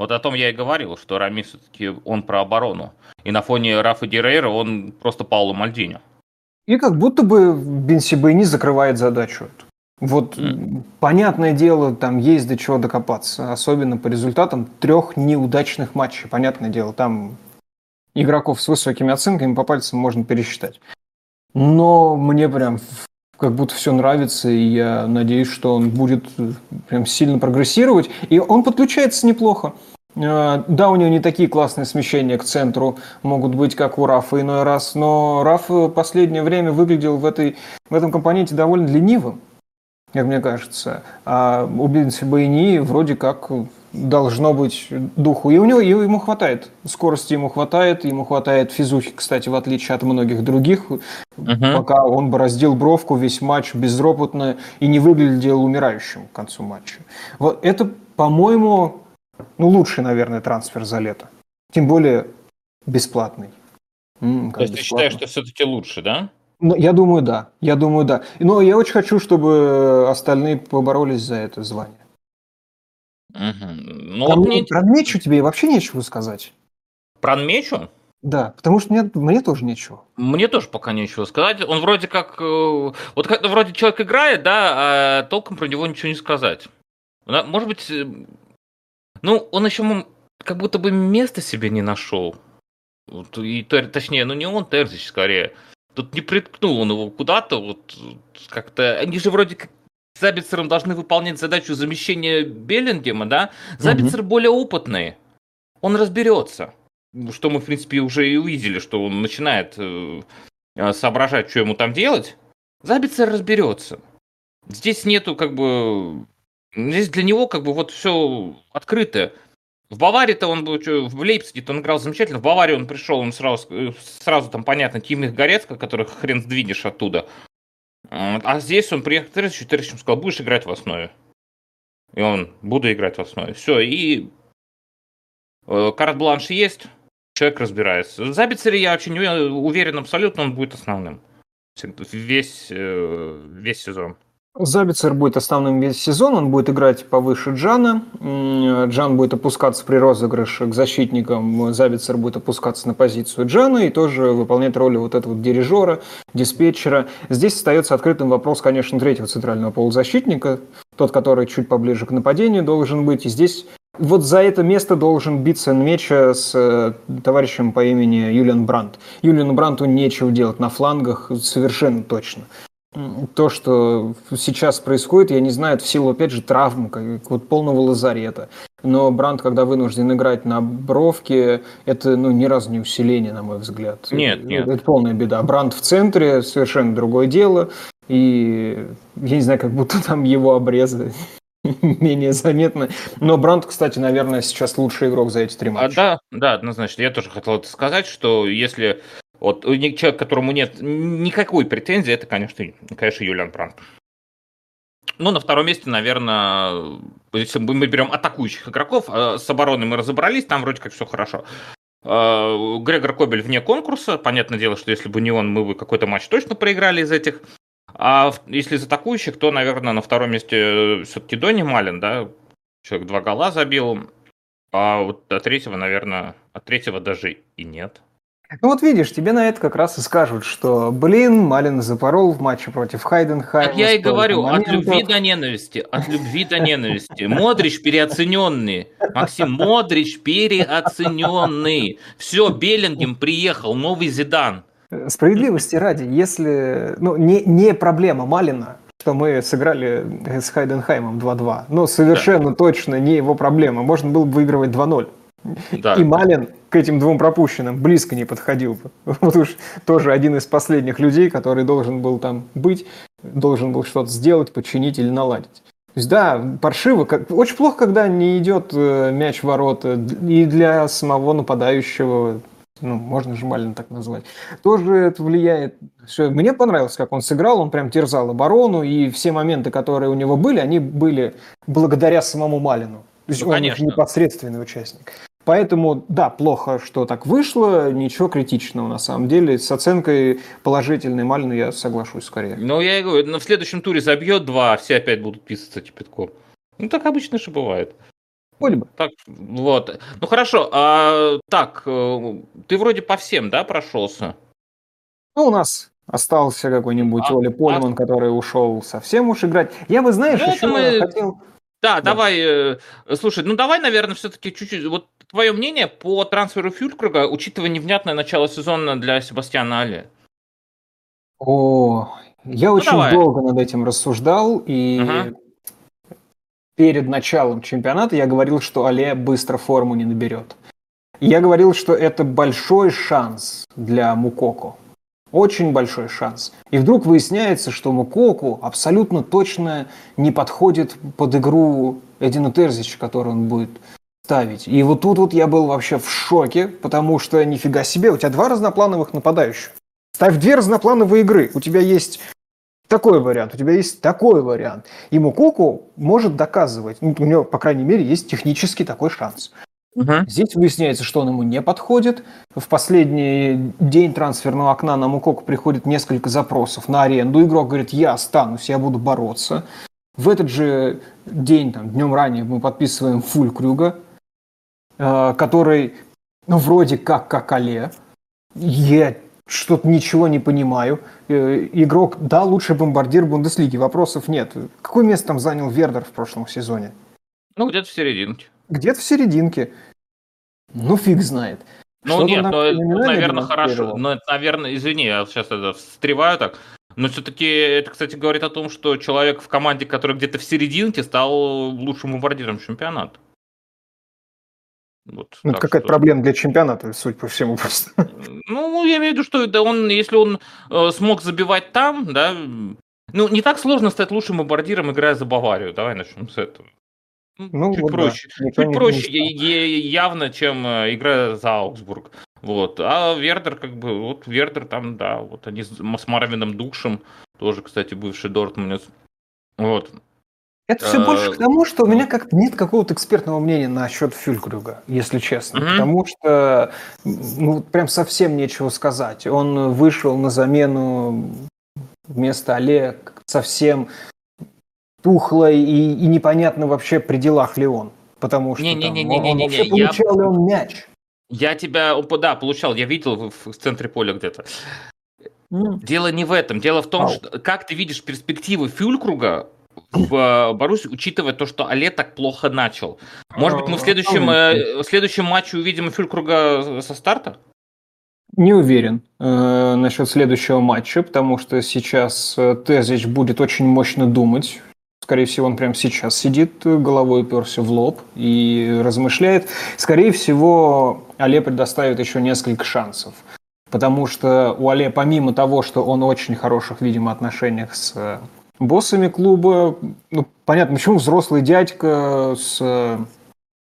Вот о том я и говорил, что Рами все-таки он про оборону. И на фоне Рафа Дирейра он просто Пауло Мальдини. И как будто бы Бенсибейни закрывает задачу. Вот mm. понятное дело, там есть до чего докопаться, особенно по результатам трех неудачных матчей. Понятное дело, там игроков с высокими оценками по пальцам можно пересчитать. Но мне прям как будто все нравится, и я надеюсь, что он будет э, прям сильно прогрессировать. И он подключается неплохо. Э, да, у него не такие классные смещения к центру могут быть, как у Рафа иной раз, но Раф в последнее время выглядел в, этой, в этом компоненте довольно ленивым, как мне кажется. А у Бенси Байни вроде как должно быть духу. И у него и ему хватает. Скорости ему хватает, ему хватает физухи, кстати, в отличие от многих других. Угу. Пока он бороздил бровку весь матч безропотно и не выглядел умирающим к концу матча. Вот это, по-моему, ну, лучший, наверное, трансфер за лето. Тем более бесплатный. М, То есть ты считаешь, что все-таки лучше, да? Ну, я думаю, да. Я думаю, да. Но я очень хочу, чтобы остальные поборолись за это звание. Угу. Ну, про, вот мне... про Нмечу тебе вообще нечего сказать. Про Нмечу? Да, потому что мне, мне тоже нечего. Мне тоже пока нечего сказать. Он вроде как... Э, вот как вроде человек играет, да, а толком про него ничего не сказать. Может быть... Э, ну, он еще как будто бы места себе не нашел. И, точнее, ну не он, Терзич скорее. Тут не приткнул он его куда-то, вот как-то... Они же вроде как Забицером должны выполнять задачу замещения Беллингема, да? Забицер угу. более опытный. Он разберется. Что мы, в принципе, уже и увидели, что он начинает э, э, соображать, что ему там делать. Забицер разберется. Здесь нету, как бы... Здесь для него, как бы, вот все открыто. В Баварии-то он был, в Лейпциге-то он играл замечательно. В Баварии он пришел, он сразу, э, сразу там, понятно, Тимих Горецко, которых хрен сдвинешь оттуда. А здесь он приехал к Тересичу, Тересич сказал, будешь играть в основе. И он, буду играть в основе. Все, и э, карт-бланш есть, человек разбирается. За Бицери я очень уверен абсолютно, он будет основным. Весь, э, весь сезон. Забицер будет основным весь сезон, он будет играть повыше Джана. Джан будет опускаться при розыгрыше к защитникам, Забицер будет опускаться на позицию Джана и тоже выполнять роль вот этого дирижера, диспетчера. Здесь остается открытым вопрос, конечно, третьего центрального полузащитника, тот, который чуть поближе к нападению должен быть. И здесь вот за это место должен биться Нмеча с э, товарищем по имени Юлиан Брандт. Юлиану Брандту нечего делать на флангах совершенно точно то, что сейчас происходит, я не знаю, это в силу, опять же, травм, как вот полного лазарета. Но Бранд, когда вынужден играть на бровке, это ну, ни разу не усиление, на мой взгляд. Нет, нет. Это полная беда. Бранд в центре, совершенно другое дело. И я не знаю, как будто там его обрезы [laughs] менее заметно. Но Бранд, кстати, наверное, сейчас лучший игрок за эти три матча. А, да, да, однозначно. Я тоже хотел это сказать, что если вот человек, которому нет никакой претензии, это, конечно, конечно, Юлиан Прант. Ну, на втором месте, наверное, если мы берем атакующих игроков, а с обороной мы разобрались, там вроде как все хорошо. А, Грегор Кобель вне конкурса. Понятное дело, что если бы не он, мы бы какой-то матч точно проиграли из этих. А если из атакующих, то, наверное, на втором месте все-таки Дони Малин, да, человек два гола забил. А вот от третьего, наверное, от третьего даже и нет. Ну вот видишь, тебе на это как раз и скажут, что, блин, Малин запорол в матче против Хайденхайма. Так я и говорю, от любви до ненависти, от любви до ненависти. Модрич переоцененный. Максим, Модрич переоцененный. Все, Беллингем приехал, новый Зидан. Справедливости ради, если... Ну, не, не проблема Малина, что мы сыграли с Хайденхаймом 2-2. Но совершенно да. точно не его проблема. Можно было бы выигрывать 2-0. Да. И Малин к этим двум пропущенным близко не подходил бы. [laughs] Вот уж тоже один из последних людей, который должен был там быть, должен был что-то сделать, починить или наладить. То есть, да, паршиво. Как, очень плохо, когда не идет э, мяч в ворота. И для самого нападающего, ну, можно же мально так назвать, тоже это влияет. Все. Мне понравилось, как он сыграл. Он прям терзал оборону. И все моменты, которые у него были, они были благодаря самому Малину. То есть ну, он конечно. непосредственный участник. Поэтому, да, плохо, что так вышло, ничего критичного на самом деле. С оценкой положительной Малину я соглашусь скорее. Ну, я и говорю, в следующем туре забьет два, все опять будут писаться кипятком. Ну, так обычно же бывает. Бы. Так, вот. Ну, хорошо. А, так, э, ты вроде по всем, да, прошелся? Ну, у нас остался какой-нибудь а, Оля Польман, а... который ушел совсем уж играть. Я бы, знаешь, ну, еще мы... хотел... Да, да, давай, э, слушай, ну давай, наверное, все-таки чуть-чуть, вот твое мнение по трансферу Фюлькруга, учитывая невнятное начало сезона для Себастьяна Али? О, я ну, очень давай. долго над этим рассуждал, и угу. перед началом чемпионата я говорил, что Але быстро форму не наберет. Я говорил, что это большой шанс для Мукоко. Очень большой шанс. И вдруг выясняется, что Мукоку абсолютно точно не подходит под игру Эдина Терзича, которую он будет ставить. И вот тут вот я был вообще в шоке, потому что нифига себе, у тебя два разноплановых нападающих. Ставь две разноплановые игры. У тебя есть такой вариант, у тебя есть такой вариант. И Мукоку может доказывать, ну, у него, по крайней мере, есть технически такой шанс. Угу. Здесь выясняется, что он ему не подходит. В последний день трансферного окна на Мукоку приходит несколько запросов на аренду. Игрок говорит, я останусь, я буду бороться. В этот же день, там, днем ранее, мы подписываем Фулькрюга, э, который, ну, вроде как как Але. Я что-то ничего не понимаю. Э, игрок, да, лучший бомбардир Бундеслиги, вопросов нет. Какое место там занял Вердер в прошлом сезоне? Ну, где-то в серединке где-то в серединке. Ну, фиг знает. Ну, нет, ну, это, наверное, хорошо. Ну, это, наверное, извини, я сейчас это встреваю так. Но все-таки это, кстати, говорит о том, что человек в команде, который где-то в серединке, стал лучшим бомбардиром чемпионата. Вот, ну, это какая-то что... проблема для чемпионата, суть по всему [laughs] просто. Ну, я имею в виду, что да, он, если он э, смог забивать там, да, ну, не так сложно стать лучшим бомбардиром, играя за Баварию. Давай начнем с этого. Ну, чуть вот проще. Да. Чуть проще явно, чем э, игра за Аугсбург. Вот. А Вердер, как бы, вот Вердер там, да, вот они с, с Марвином Дукшем, тоже, кстати, бывший Дортмунец. Вот. Это все больше к тому, что у меня как нет какого-то экспертного мнения насчет Фюлькрюга, если честно. Mm-hmm. Потому что ну, прям совсем нечего сказать. Он вышел на замену вместо Олег совсем тухло и, и непонятно вообще при делах ли он. Потому что не, не, не, не, не, не, не, получал я... ли он мяч. Я тебя, да, получал, я видел в, в центре поля где-то. Mm. Дело не в этом. Дело в том, Ау. что как ты видишь перспективы Фюлькруга в э, Баруси, учитывая то, что Але так плохо начал. Может быть, мы в следующем, э, в следующем матче увидим Фюлькруга со старта? Не уверен э, насчет следующего матча, потому что сейчас э, Тезич будет очень мощно думать Скорее всего, он прямо сейчас сидит, головой уперся в лоб и размышляет. Скорее всего, Але предоставит еще несколько шансов. Потому что у Але, помимо того, что он очень хороших, видимо, отношениях с э, боссами клуба, ну, понятно, почему взрослый дядька с э,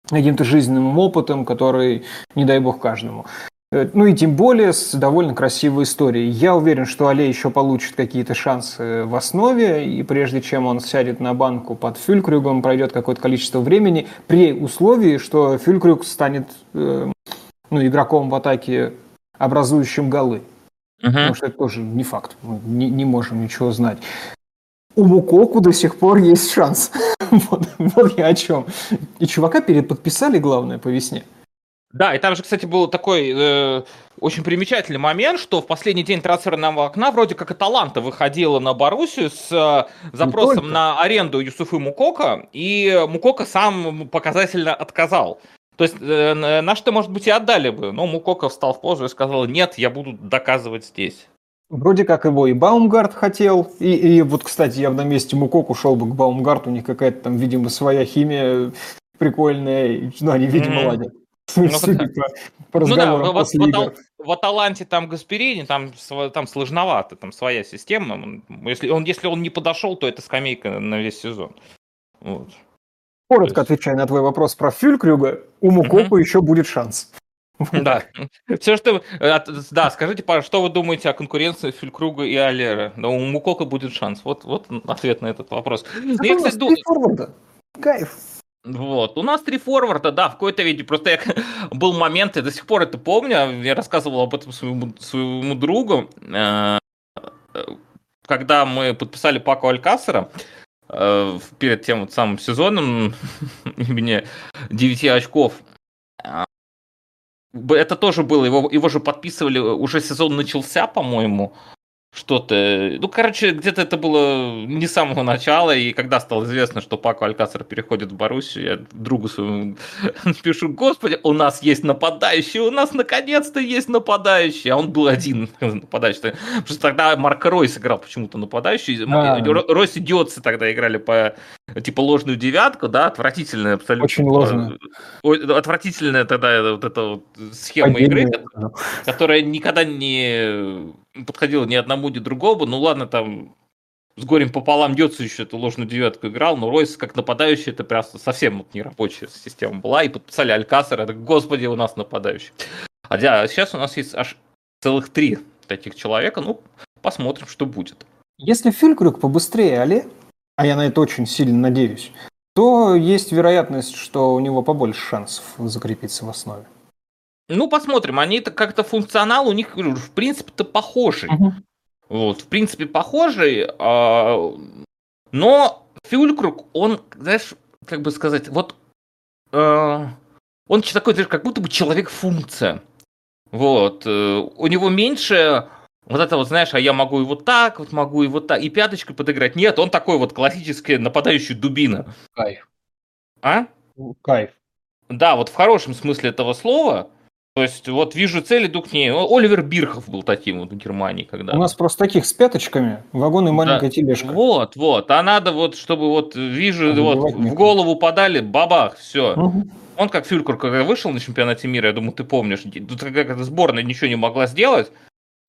каким-то жизненным опытом, который, не дай бог, каждому. Э, ну и тем более с довольно красивой историей. Я уверен, что Але еще получит какие-то шансы в основе, и прежде чем он сядет на банку под Фюлькрюгом, пройдет какое-то количество времени, при условии, что Фюлькрюг станет э, ну, игроком в атаке, образующим голы. Uh-huh. Потому что это тоже не факт. Мы не, не можем ничего знать. У Мукоку до сих пор есть шанс. [laughs] вот, вот я о чем. И чувака переподписали, главное, по весне. Да, и там же, кстати, был такой э, очень примечательный момент, что в последний день трансферного окна вроде как Аталанта выходила на Боруссию с э, запросом на аренду Юсуфы Мукока, и Мукока сам показательно отказал. То есть э, на что, может быть, и отдали бы, но Мукока встал в позу и сказал, нет, я буду доказывать здесь. Вроде как его и Баумгарт хотел, и, и вот, кстати, я бы на месте Мукок ушел бы к Баумгарту, у них какая-то там, видимо, своя химия прикольная, ну, они, видимо, mm-hmm. ладят. Ну, по, ну да, в, в, в, в Аталанте там Гасперини, там, там сложновато, там своя система. Если он, если он не подошел, то это скамейка на весь сезон. Вот. Коротко есть... отвечая на твой вопрос про Фюлькрюга, у Мукопа угу. еще будет шанс. [laughs] Да. Все, что э, Да, скажите, что вы думаете о конкуренции Фюлькруга и Алера? Да, у Мукока будет шанс. Вот, вот ответ на этот вопрос. Ну, я, кстати, думаю... Кайф. Вот. У нас три форварда, да, в какой-то виде. Просто я, [laughs] был момент, я до сих пор это помню, я рассказывал об этом своему, своему другу, э, когда мы подписали Паку Алькасера, э, перед тем вот самым сезоном, [laughs] имени 9 очков, это тоже было, его, его же подписывали, уже сезон начался, по-моему, что-то. Ну, короче, где-то это было не с самого начала, и когда стало известно, что Пако Алькасар переходит в Боруссию, я другу своему [laughs] пишу, господи, у нас есть нападающий, у нас наконец-то есть нападающий, а он был один нападающий. Потому что тогда Марк Ройс играл почему-то нападающий, а, Ройс и Диотсы тогда играли по типа ложную девятку, да, отвратительная абсолютно. Очень ложная. Отвратительная тогда вот эта вот схема игры, которая никогда не подходила ни одному, ни другому. Ну ладно, там с горем пополам Дёцу еще эту ложную девятку играл, но Ройс как нападающий, это просто совсем вот нерабочая система была. И подписали Алькасара, это, господи, у нас нападающий. А сейчас у нас есть аж целых три таких человека, ну, посмотрим, что будет. Если Фюлькрюк побыстрее Але, а я на это очень сильно надеюсь, то есть вероятность, что у него побольше шансов закрепиться в основе. Ну, посмотрим. Они-то как-то функционал у них, в принципе-то, похожий. Угу. Вот, в принципе, похожий. А... Но Фюлькруг, он, знаешь, как бы сказать, вот э, он такой, знаешь, как будто бы человек-функция. Вот. Э, у него меньше вот это вот, знаешь, а я могу и вот так, вот могу и вот так, и пяточкой подыграть. Нет, он такой вот классический нападающий дубина. Кайф. А? Кайф. Да, вот в хорошем смысле этого слова. То есть вот вижу цель, иду к ней. Оливер Бирхов был таким вот в Германии когда. У нас просто таких с пяточками, вагон и маленькая да. тележка. Вот, вот. А надо вот, чтобы вот вижу, а вот в голову подали, бабах, все. Угу. Он как Фюлькер, когда вышел на чемпионате мира, я думаю, ты помнишь, тут как сборная ничего не могла сделать.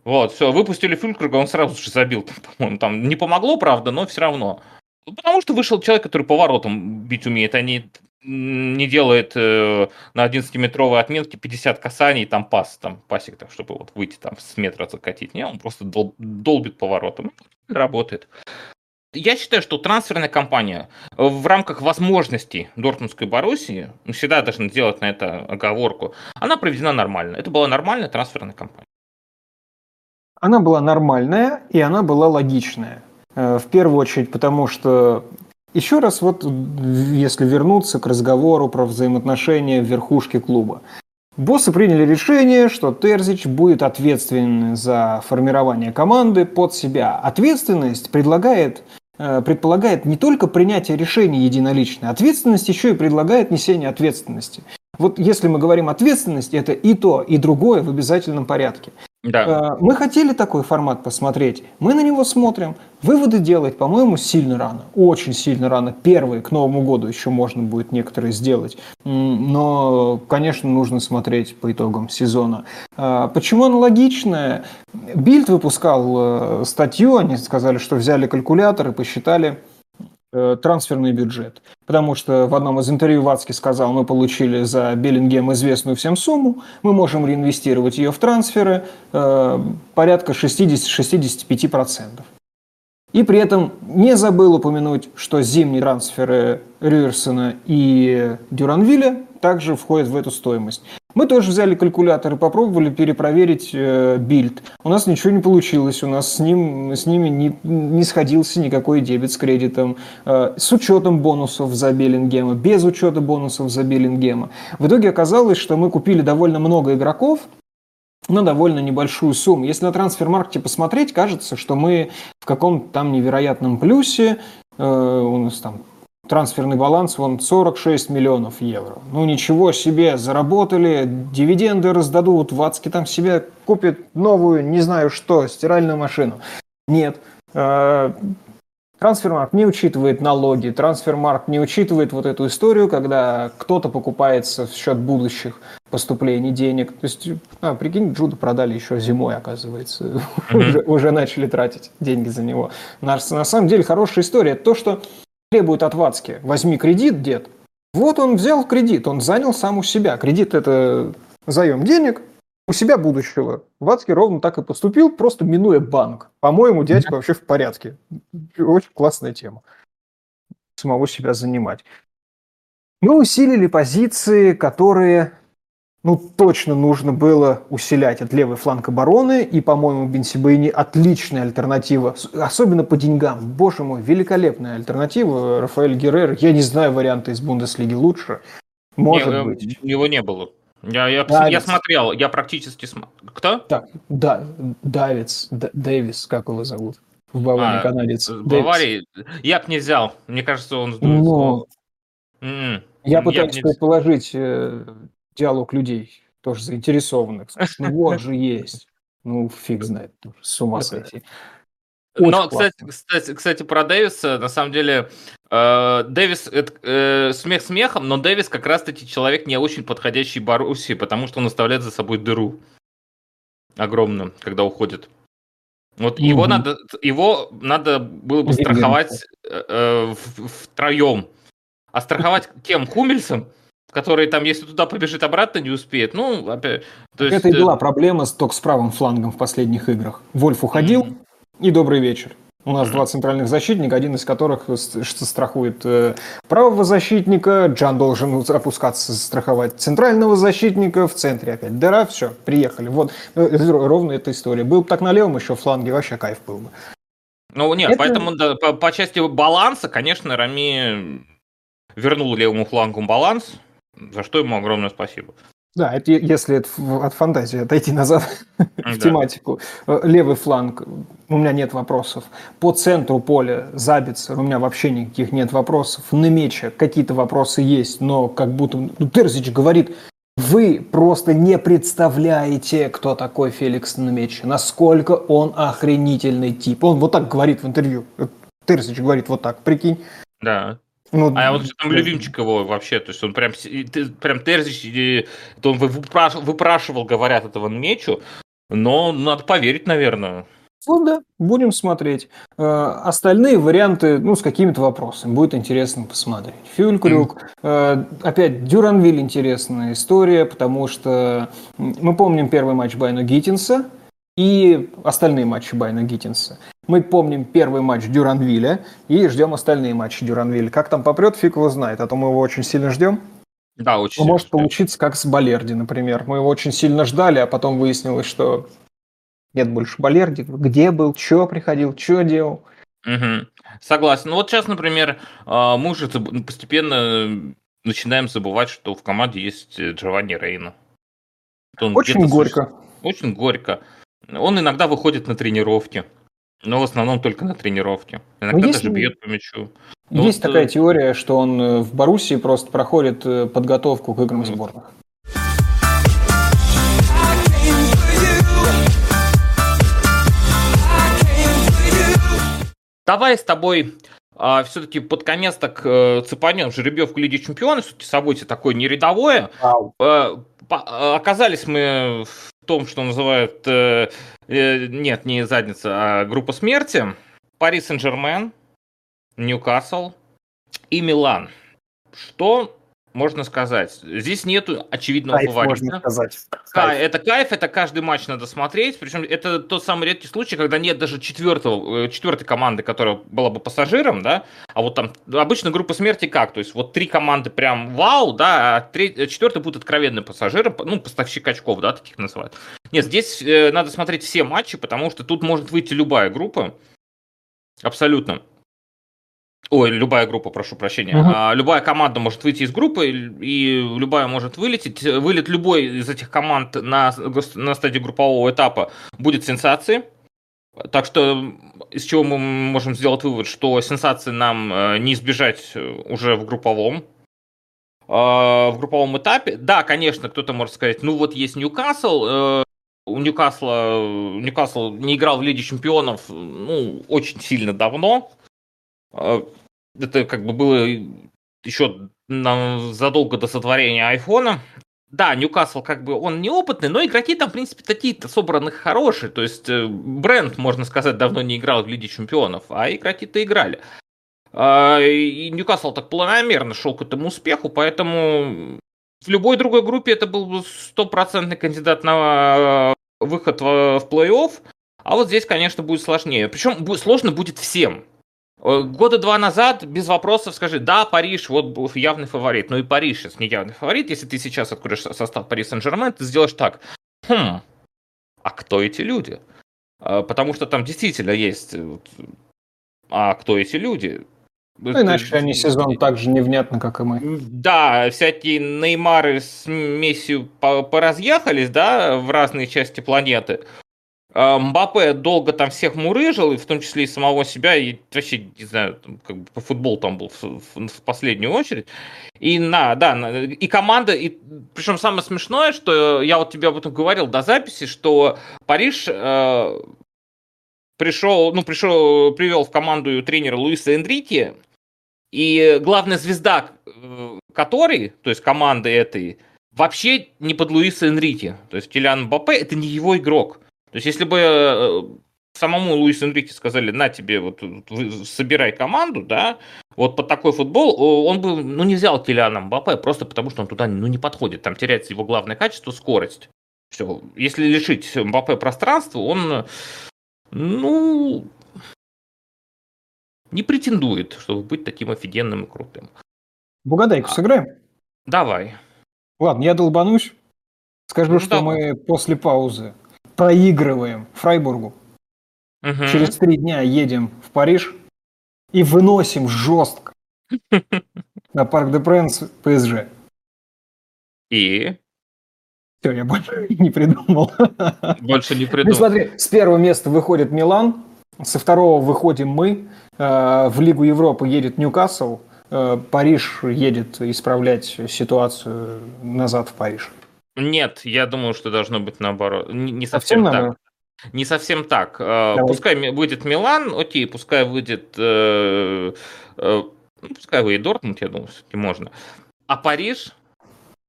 Вот, все, выпустили Фюлькерга, он сразу же забил, [laughs] по-моему, там не помогло, правда, но все равно. Потому что вышел человек, который поворотом бить умеет, а не не делает э, на 11-метровой отметке 50 касаний, там пас, там пасик, так, чтобы вот выйти там с метра закатить. Не, он просто дол- долбит поворотом. Работает. Я считаю, что трансферная кампания в рамках возможностей Дортмундской Боруссии, всегда должны делать на это оговорку, она проведена нормально. Это была нормальная трансферная кампания. Она была нормальная, и она была логичная. Э, в первую очередь, потому что еще раз вот, если вернуться к разговору про взаимоотношения в верхушке клуба. Боссы приняли решение, что Терзич будет ответственен за формирование команды под себя. Ответственность предлагает, э, предполагает не только принятие решений единоличной, ответственность еще и предлагает несение ответственности. Вот если мы говорим ответственность, это и то, и другое в обязательном порядке. Да. Э, мы хотели такой формат посмотреть, мы на него смотрим. Выводы делать, по-моему, сильно рано, очень сильно рано. Первые к Новому году еще можно будет некоторые сделать, но, конечно, нужно смотреть по итогам сезона. Э, почему аналогичное? Бильд выпускал э, статью, они сказали, что взяли калькулятор и посчитали трансферный бюджет. Потому что в одном из интервью Вацки сказал, мы получили за Беллингем известную всем сумму, мы можем реинвестировать ее в трансферы э, порядка 60-65%. И при этом не забыл упомянуть, что зимние трансферы Рюерсона и Дюранвиля также входят в эту стоимость. Мы тоже взяли калькулятор и попробовали перепроверить э, Bild. У нас ничего не получилось, у нас с, ним, с ними не, не сходился никакой дебет с кредитом, э, с учетом бонусов за Беллингема, без учета бонусов за Беллингема. В итоге оказалось, что мы купили довольно много игроков, на довольно небольшую сумму. Если на Transfermarkt е посмотреть, кажется, что мы в каком-то там невероятном плюсе, э, у нас там трансферный баланс вон 46 миллионов евро. Ну ничего себе, заработали, дивиденды раздадут, Вацки там себе купит новую, не знаю что, стиральную машину. Нет. Э, трансфермарк не учитывает налоги, трансфермарк не учитывает вот эту историю, когда кто-то покупается в счет будущих поступлений денег. То есть, а, прикинь, Джуда продали еще зимой, оказывается. [laughs] Mm-hmm. уже, уже начали тратить деньги за него. На, на самом деле хорошая история. То, что требует от Вацки, возьми кредит, дед. Вот он взял кредит, он занял сам у себя. Кредит – это заем денег у себя будущего. Вацки ровно так и поступил, просто минуя банк. По-моему, дядька вообще в порядке. Очень классная тема. Самого себя занимать. Мы усилили позиции, которые ну, точно нужно было усилять от левый фланг обороны, и, по-моему, Бенсибейни отличная альтернатива, особенно по деньгам. Боже мой, великолепная альтернатива. Рафаэль Геррер, я не знаю варианта из Бундеслиги лучше. Может не, быть. Его не было. Я, я, я смотрел, я практически смотрел. Кто? Так, да, Давидс, Дэвис, как его зовут? В Баварии а, канадец. В Баварии? Я бы не взял. Мне кажется, он... Но... Mm-hmm. Я пытаюсь я предположить, э, диалог людей, тоже заинтересованных. Ну вот же есть. Ну, фиг знает, с ума сойти. Очень Но, кстати, кстати, кстати, про Дэвиса, на самом деле, э, Дэвис, это, э, смех смехом, но Дэвис как раз-таки человек не очень подходящий Боруссии, потому что он оставляет за собой дыру огромную, когда уходит. Вот угу. его надо, его надо было бы страховать э, э, втроем. А страховать кем? Хумельсом? Который там, если туда побежит обратно, не успеет. Ну, опять... То есть... Это и была проблема с, только с правым флангом в последних играх. Вольф уходил, mm-hmm. и добрый вечер. У нас mm-hmm. два центральных защитника, один из которых страхует э, правого защитника, Джан должен опускаться, страховать центрального защитника, в центре опять дыра, все, приехали. Вот э, ровно эта история. Был бы так на левом еще фланге, вообще кайф был бы. Ну нет, Это... поэтому да, по, по части баланса, конечно, Рами вернул левому флангу баланс, за что ему огромное спасибо. Да, это если это от фантазии отойти назад [laughs] в тематику. Э, левый фланг, у меня нет вопросов. По центру поля Забицер, у меня вообще никаких нет вопросов. На мече какие-то вопросы есть, но как будто ну, Терзич говорит, вы просто не представляете, кто такой Феликс на мече, насколько он охренительный тип. Он вот так говорит в интервью. Терзич говорит вот так, прикинь. Да. Ну, а вот там любимчик его вообще, то есть он прям, прям Терзич, это он выпрашивал, выпрашивал, говорят, этого Мечу, но надо поверить, наверное. Ну да, будем смотреть. Э, остальные варианты, ну, с какими-то вопросами. Будет интересно посмотреть. Фюлькрюк. Mm. Опять Дюранвиль интересная история, потому что мы помним первый матч Байна Гиттинса и остальные матчи Байна Гиттинса. Мы помним первый матч Дюранвиля и ждем остальные матчи Дюранвиля. Как там попрет, фиг его знает, а то мы его очень сильно ждем. Да, очень. Может ждем. получиться как с Балерди, например. Мы его очень сильно ждали, а потом выяснилось, что нет больше Балерди. Где был, что приходил, что делал. Угу. Согласен. Ну вот сейчас, например, а, мы уже постепенно начинаем забывать, что в команде есть Джованни Рейна. Очень горько. Очень горько. Он иногда выходит на тренировки. Но в основном только на тренировке. Иногда ну, даже бьет по мячу. Ну, есть вот, такая э, теория, что он э, в Боруссии просто проходит э, подготовку к играм сборных. Давай с тобой а, все-таки под конец так э, цепанем жеребьевку Лиги Чемпионов, событие такое не рядовое. Вау. Э, по, оказались мы том, что называют, э, э, нет, не задница, а группа смерти. Пари Сен-Жермен, Ньюкасл и Милан. Что можно сказать. Здесь нету очевидного кайф, фаворита. Можно сказать. Кайф. Это кайф, это каждый матч надо смотреть. Причем это тот самый редкий случай, когда нет даже четвертого, э, четвертой команды, которая была бы пассажиром, да, а вот там обычно группа смерти как? То есть вот три команды прям вау, да, а три, э, четвертый будет откровенным пассажиром, ну, поставщик очков, да, таких называют. Нет, здесь э, надо смотреть все матчи, потому что тут может выйти любая группа. Абсолютно. Ой, любая группа, прошу прощения. А, любая команда может выйти из группы, и любая может вылететь. Вылет любой из этих команд на, на стадии группового этапа будет сенсацией. Так что из чего мы можем сделать вывод, что сенсации нам э, не избежать уже в групповом а, в групповом этапе. Да, конечно, кто-то может сказать, ну вот есть Ньюкасл, э, у Ньюкасла Ньюкасл не играл в Лиге Чемпионов ну, очень сильно давно. Это как бы было еще задолго до сотворения айфона. Да, Ньюкасл как бы он неопытный, но игроки там, в принципе, такие-то собраны хорошие. То есть э, бренд, можно сказать, давно не играл в Лиге Чемпионов, а игроки-то играли. А, и Ньюкасл так планомерно шел к этому успеху, поэтому в любой другой группе это был бы стопроцентный кандидат на э, выход в плей-офф. А вот здесь, конечно, будет сложнее. Причем сложно будет всем. Э, года два назад без вопросов скажи, да, Париж вот явный фаворит. Ну и Париж сейчас не явный фаворит. Если ты сейчас откроешь состав Пари Сен-Жермен, ты сделаешь так. Хм, а кто эти люди? Э, потому что там действительно есть... А кто эти люди? Ну, иначе они сезон так же невнятно, как и мы. Да, всякие Неймары с Месси поразъехались, да, в разные части планеты. А, Мбаппе долго там всех мурыжил, и в том числе и самого себя, и вообще, не знаю, там, как бы по футбол там был в, в, в последнюю очередь. И на, да, и команда, и причем самое смешное, что я вот тебе об этом говорил до записи, что Париж э, пришел, ну, пришел, привел в команду тренера Луиса Энрики, и главная звезда, э, который, то есть команды этой, вообще не под Луиса Энрики. То есть Килиан Мбаппе это не его игрок. То есть, если бы э, самому Луису Энрике сказали, на тебе, вот, собирай команду, да, вот под такой футбол, он бы, ну, не взял Килиана Мбаппе, просто потому что он туда, ну, не подходит, там теряется его главное качество, скорость. Все, если лишить Мбаппе пространства, он, ну, не претендует, чтобы быть таким офигенным и крутым. В угадайку а, сыграем? Давай. Ладно, я долбанусь. Скажу, ну, что давай. мы после паузы проигрываем Фрайбургу. Угу. Через три дня едем в Париж и выносим жестко [laughs] на Парк де Пренс ПСЖ. И? Все, я больше [laughs] не придумал. Больше не придумал. Ну смотри, с первого места выходит Милан, со второго выходим мы, э, в Лигу Европы едет Ньюкасл, э, Париж едет исправлять ситуацию назад в Париж. Нет, я думаю, что должно быть наоборот. Не, не совсем, совсем так. Не совсем так. А, Давай. Пускай выйдет Милан, окей, пускай выйдет... Э, э, ну, пускай выйдет Дортмунд, я думаю, все-таки можно. А Париж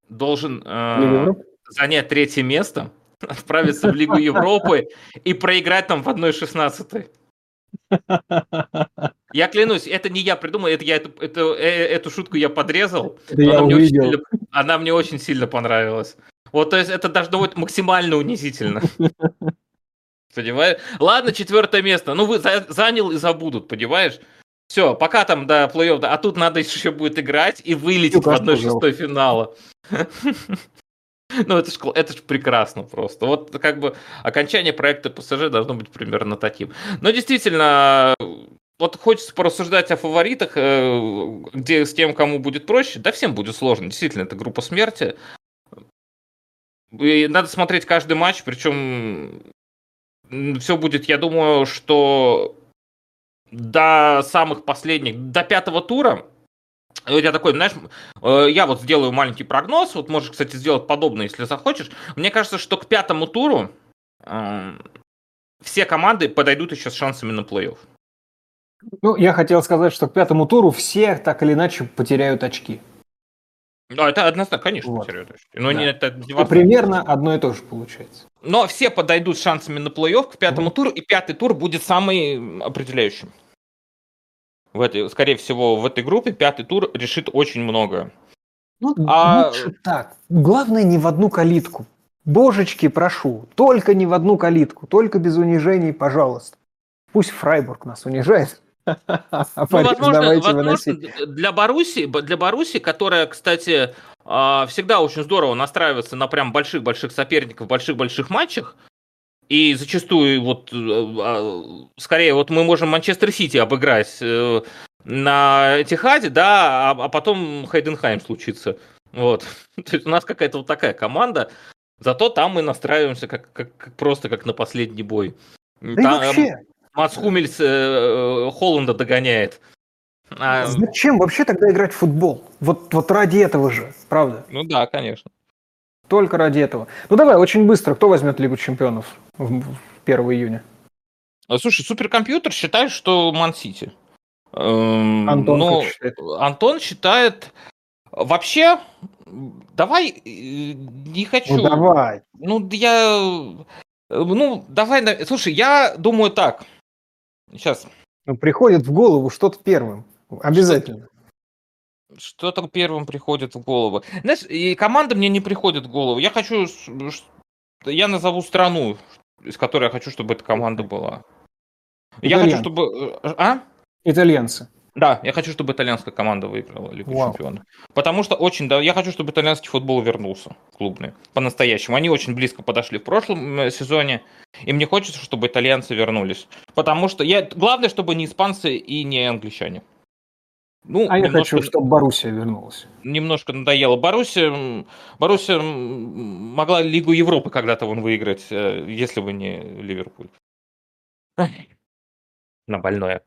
должен э, занять третье место, [laughs] отправиться в Лигу Европы и проиграть там в 1-16. [laughs] Я клянусь, это не я придумал, это я эту, эту, э, эту шутку я подрезал. Это я она, мне очень сильно, она мне очень сильно понравилась. Вот, то есть это должно быть максимально унизительно. Понимаешь? Ладно, четвертое место. Ну, вы за, занял и забудут, понимаешь? Все, пока там до плей-офф, а тут надо еще [laughs] будет играть и вылететь в одной шестой финала. Ну, это же это ж прекрасно просто. Вот как бы окончание проекта ПСЖ должно быть примерно таким. Но действительно, вот хочется порассуждать о фаворитах, э, где с тем, кому будет проще. Да всем будет сложно. Действительно, это группа смерти. И надо смотреть каждый матч, причем все будет, я думаю, что до самых последних, до пятого тура, я такой, знаешь, э, я вот сделаю маленький прогноз, вот можешь, кстати, сделать подобное, если захочешь. Мне кажется, что к пятому туру все команды подойдут еще с шансами на плей-офф. Ну, я хотел сказать, что к пятому туру все так или иначе потеряют очки. Да, это однозначно, конечно, вот. потеряют очки. Но да. не, это не примерно одно и то же получается. Но все подойдут с шансами на плей-офф к пятому mm. туру, и пятый тур будет самый определяющим. В этой, скорее всего, в этой группе пятый тур решит очень много. Ну, а... лучше так. Главное, не в одну калитку. Божечки, прошу, только не в одну калитку, только без унижений, пожалуйста. Пусть Фрайбург нас унижает. Ну, возможно, возможно для Баруси, для Баруси, которая, кстати, а, всегда очень здорово настраивается на прям больших-больших соперников, больших-больших матчах, и зачастую вот э, а, скорее вот мы можем Манчестер Сити обыграть э, на Этихаде, да, а, а потом Хайденхайм случится. Вот. [laughs] То есть у нас какая-то вот такая команда, зато там мы настраиваемся как, как, как просто как на последний бой. Да там, вообще. Мац Хумельс э, э, Холланда догоняет. А... Зачем вообще тогда играть в футбол? Вот, вот ради этого же, правда? Ну да, конечно. Только ради этого. Ну давай, очень быстро. Кто возьмет Лигу чемпионов в 1 июня? А, слушай, суперкомпьютер считает, что Ман-Сити. Эм, Антон но считает? Антон считает... Вообще, давай, э, не хочу... Ну давай. Ну, я... Ну, давай... Слушай, я думаю так. Сейчас. Ну, приходит в голову что-то первым. Обязательно. Что-то первым приходит в голову. Знаешь, и команда мне не приходит в голову. Я хочу... Я назову страну, из которой я хочу, чтобы эта команда была. Я хочу, чтобы... Э, а? Итальянцы. Да, я хочу, чтобы итальянская команда выиграла Лигу Вау. Чемпионов. Потому что очень, да, я хочу, чтобы итальянский футбол вернулся клубный, по-настоящему. Они очень близко подошли в прошлом сезоне, и мне хочется, чтобы итальянцы вернулись. Потому что я, главное, чтобы не испанцы и не англичане. Ну, а немножко, я хочу, чтобы Боруссия вернулась. Немножко надоело. Боруссия, Боруссия могла Лигу Европы когда-то вон выиграть, э, если бы не Ливерпуль. На больное.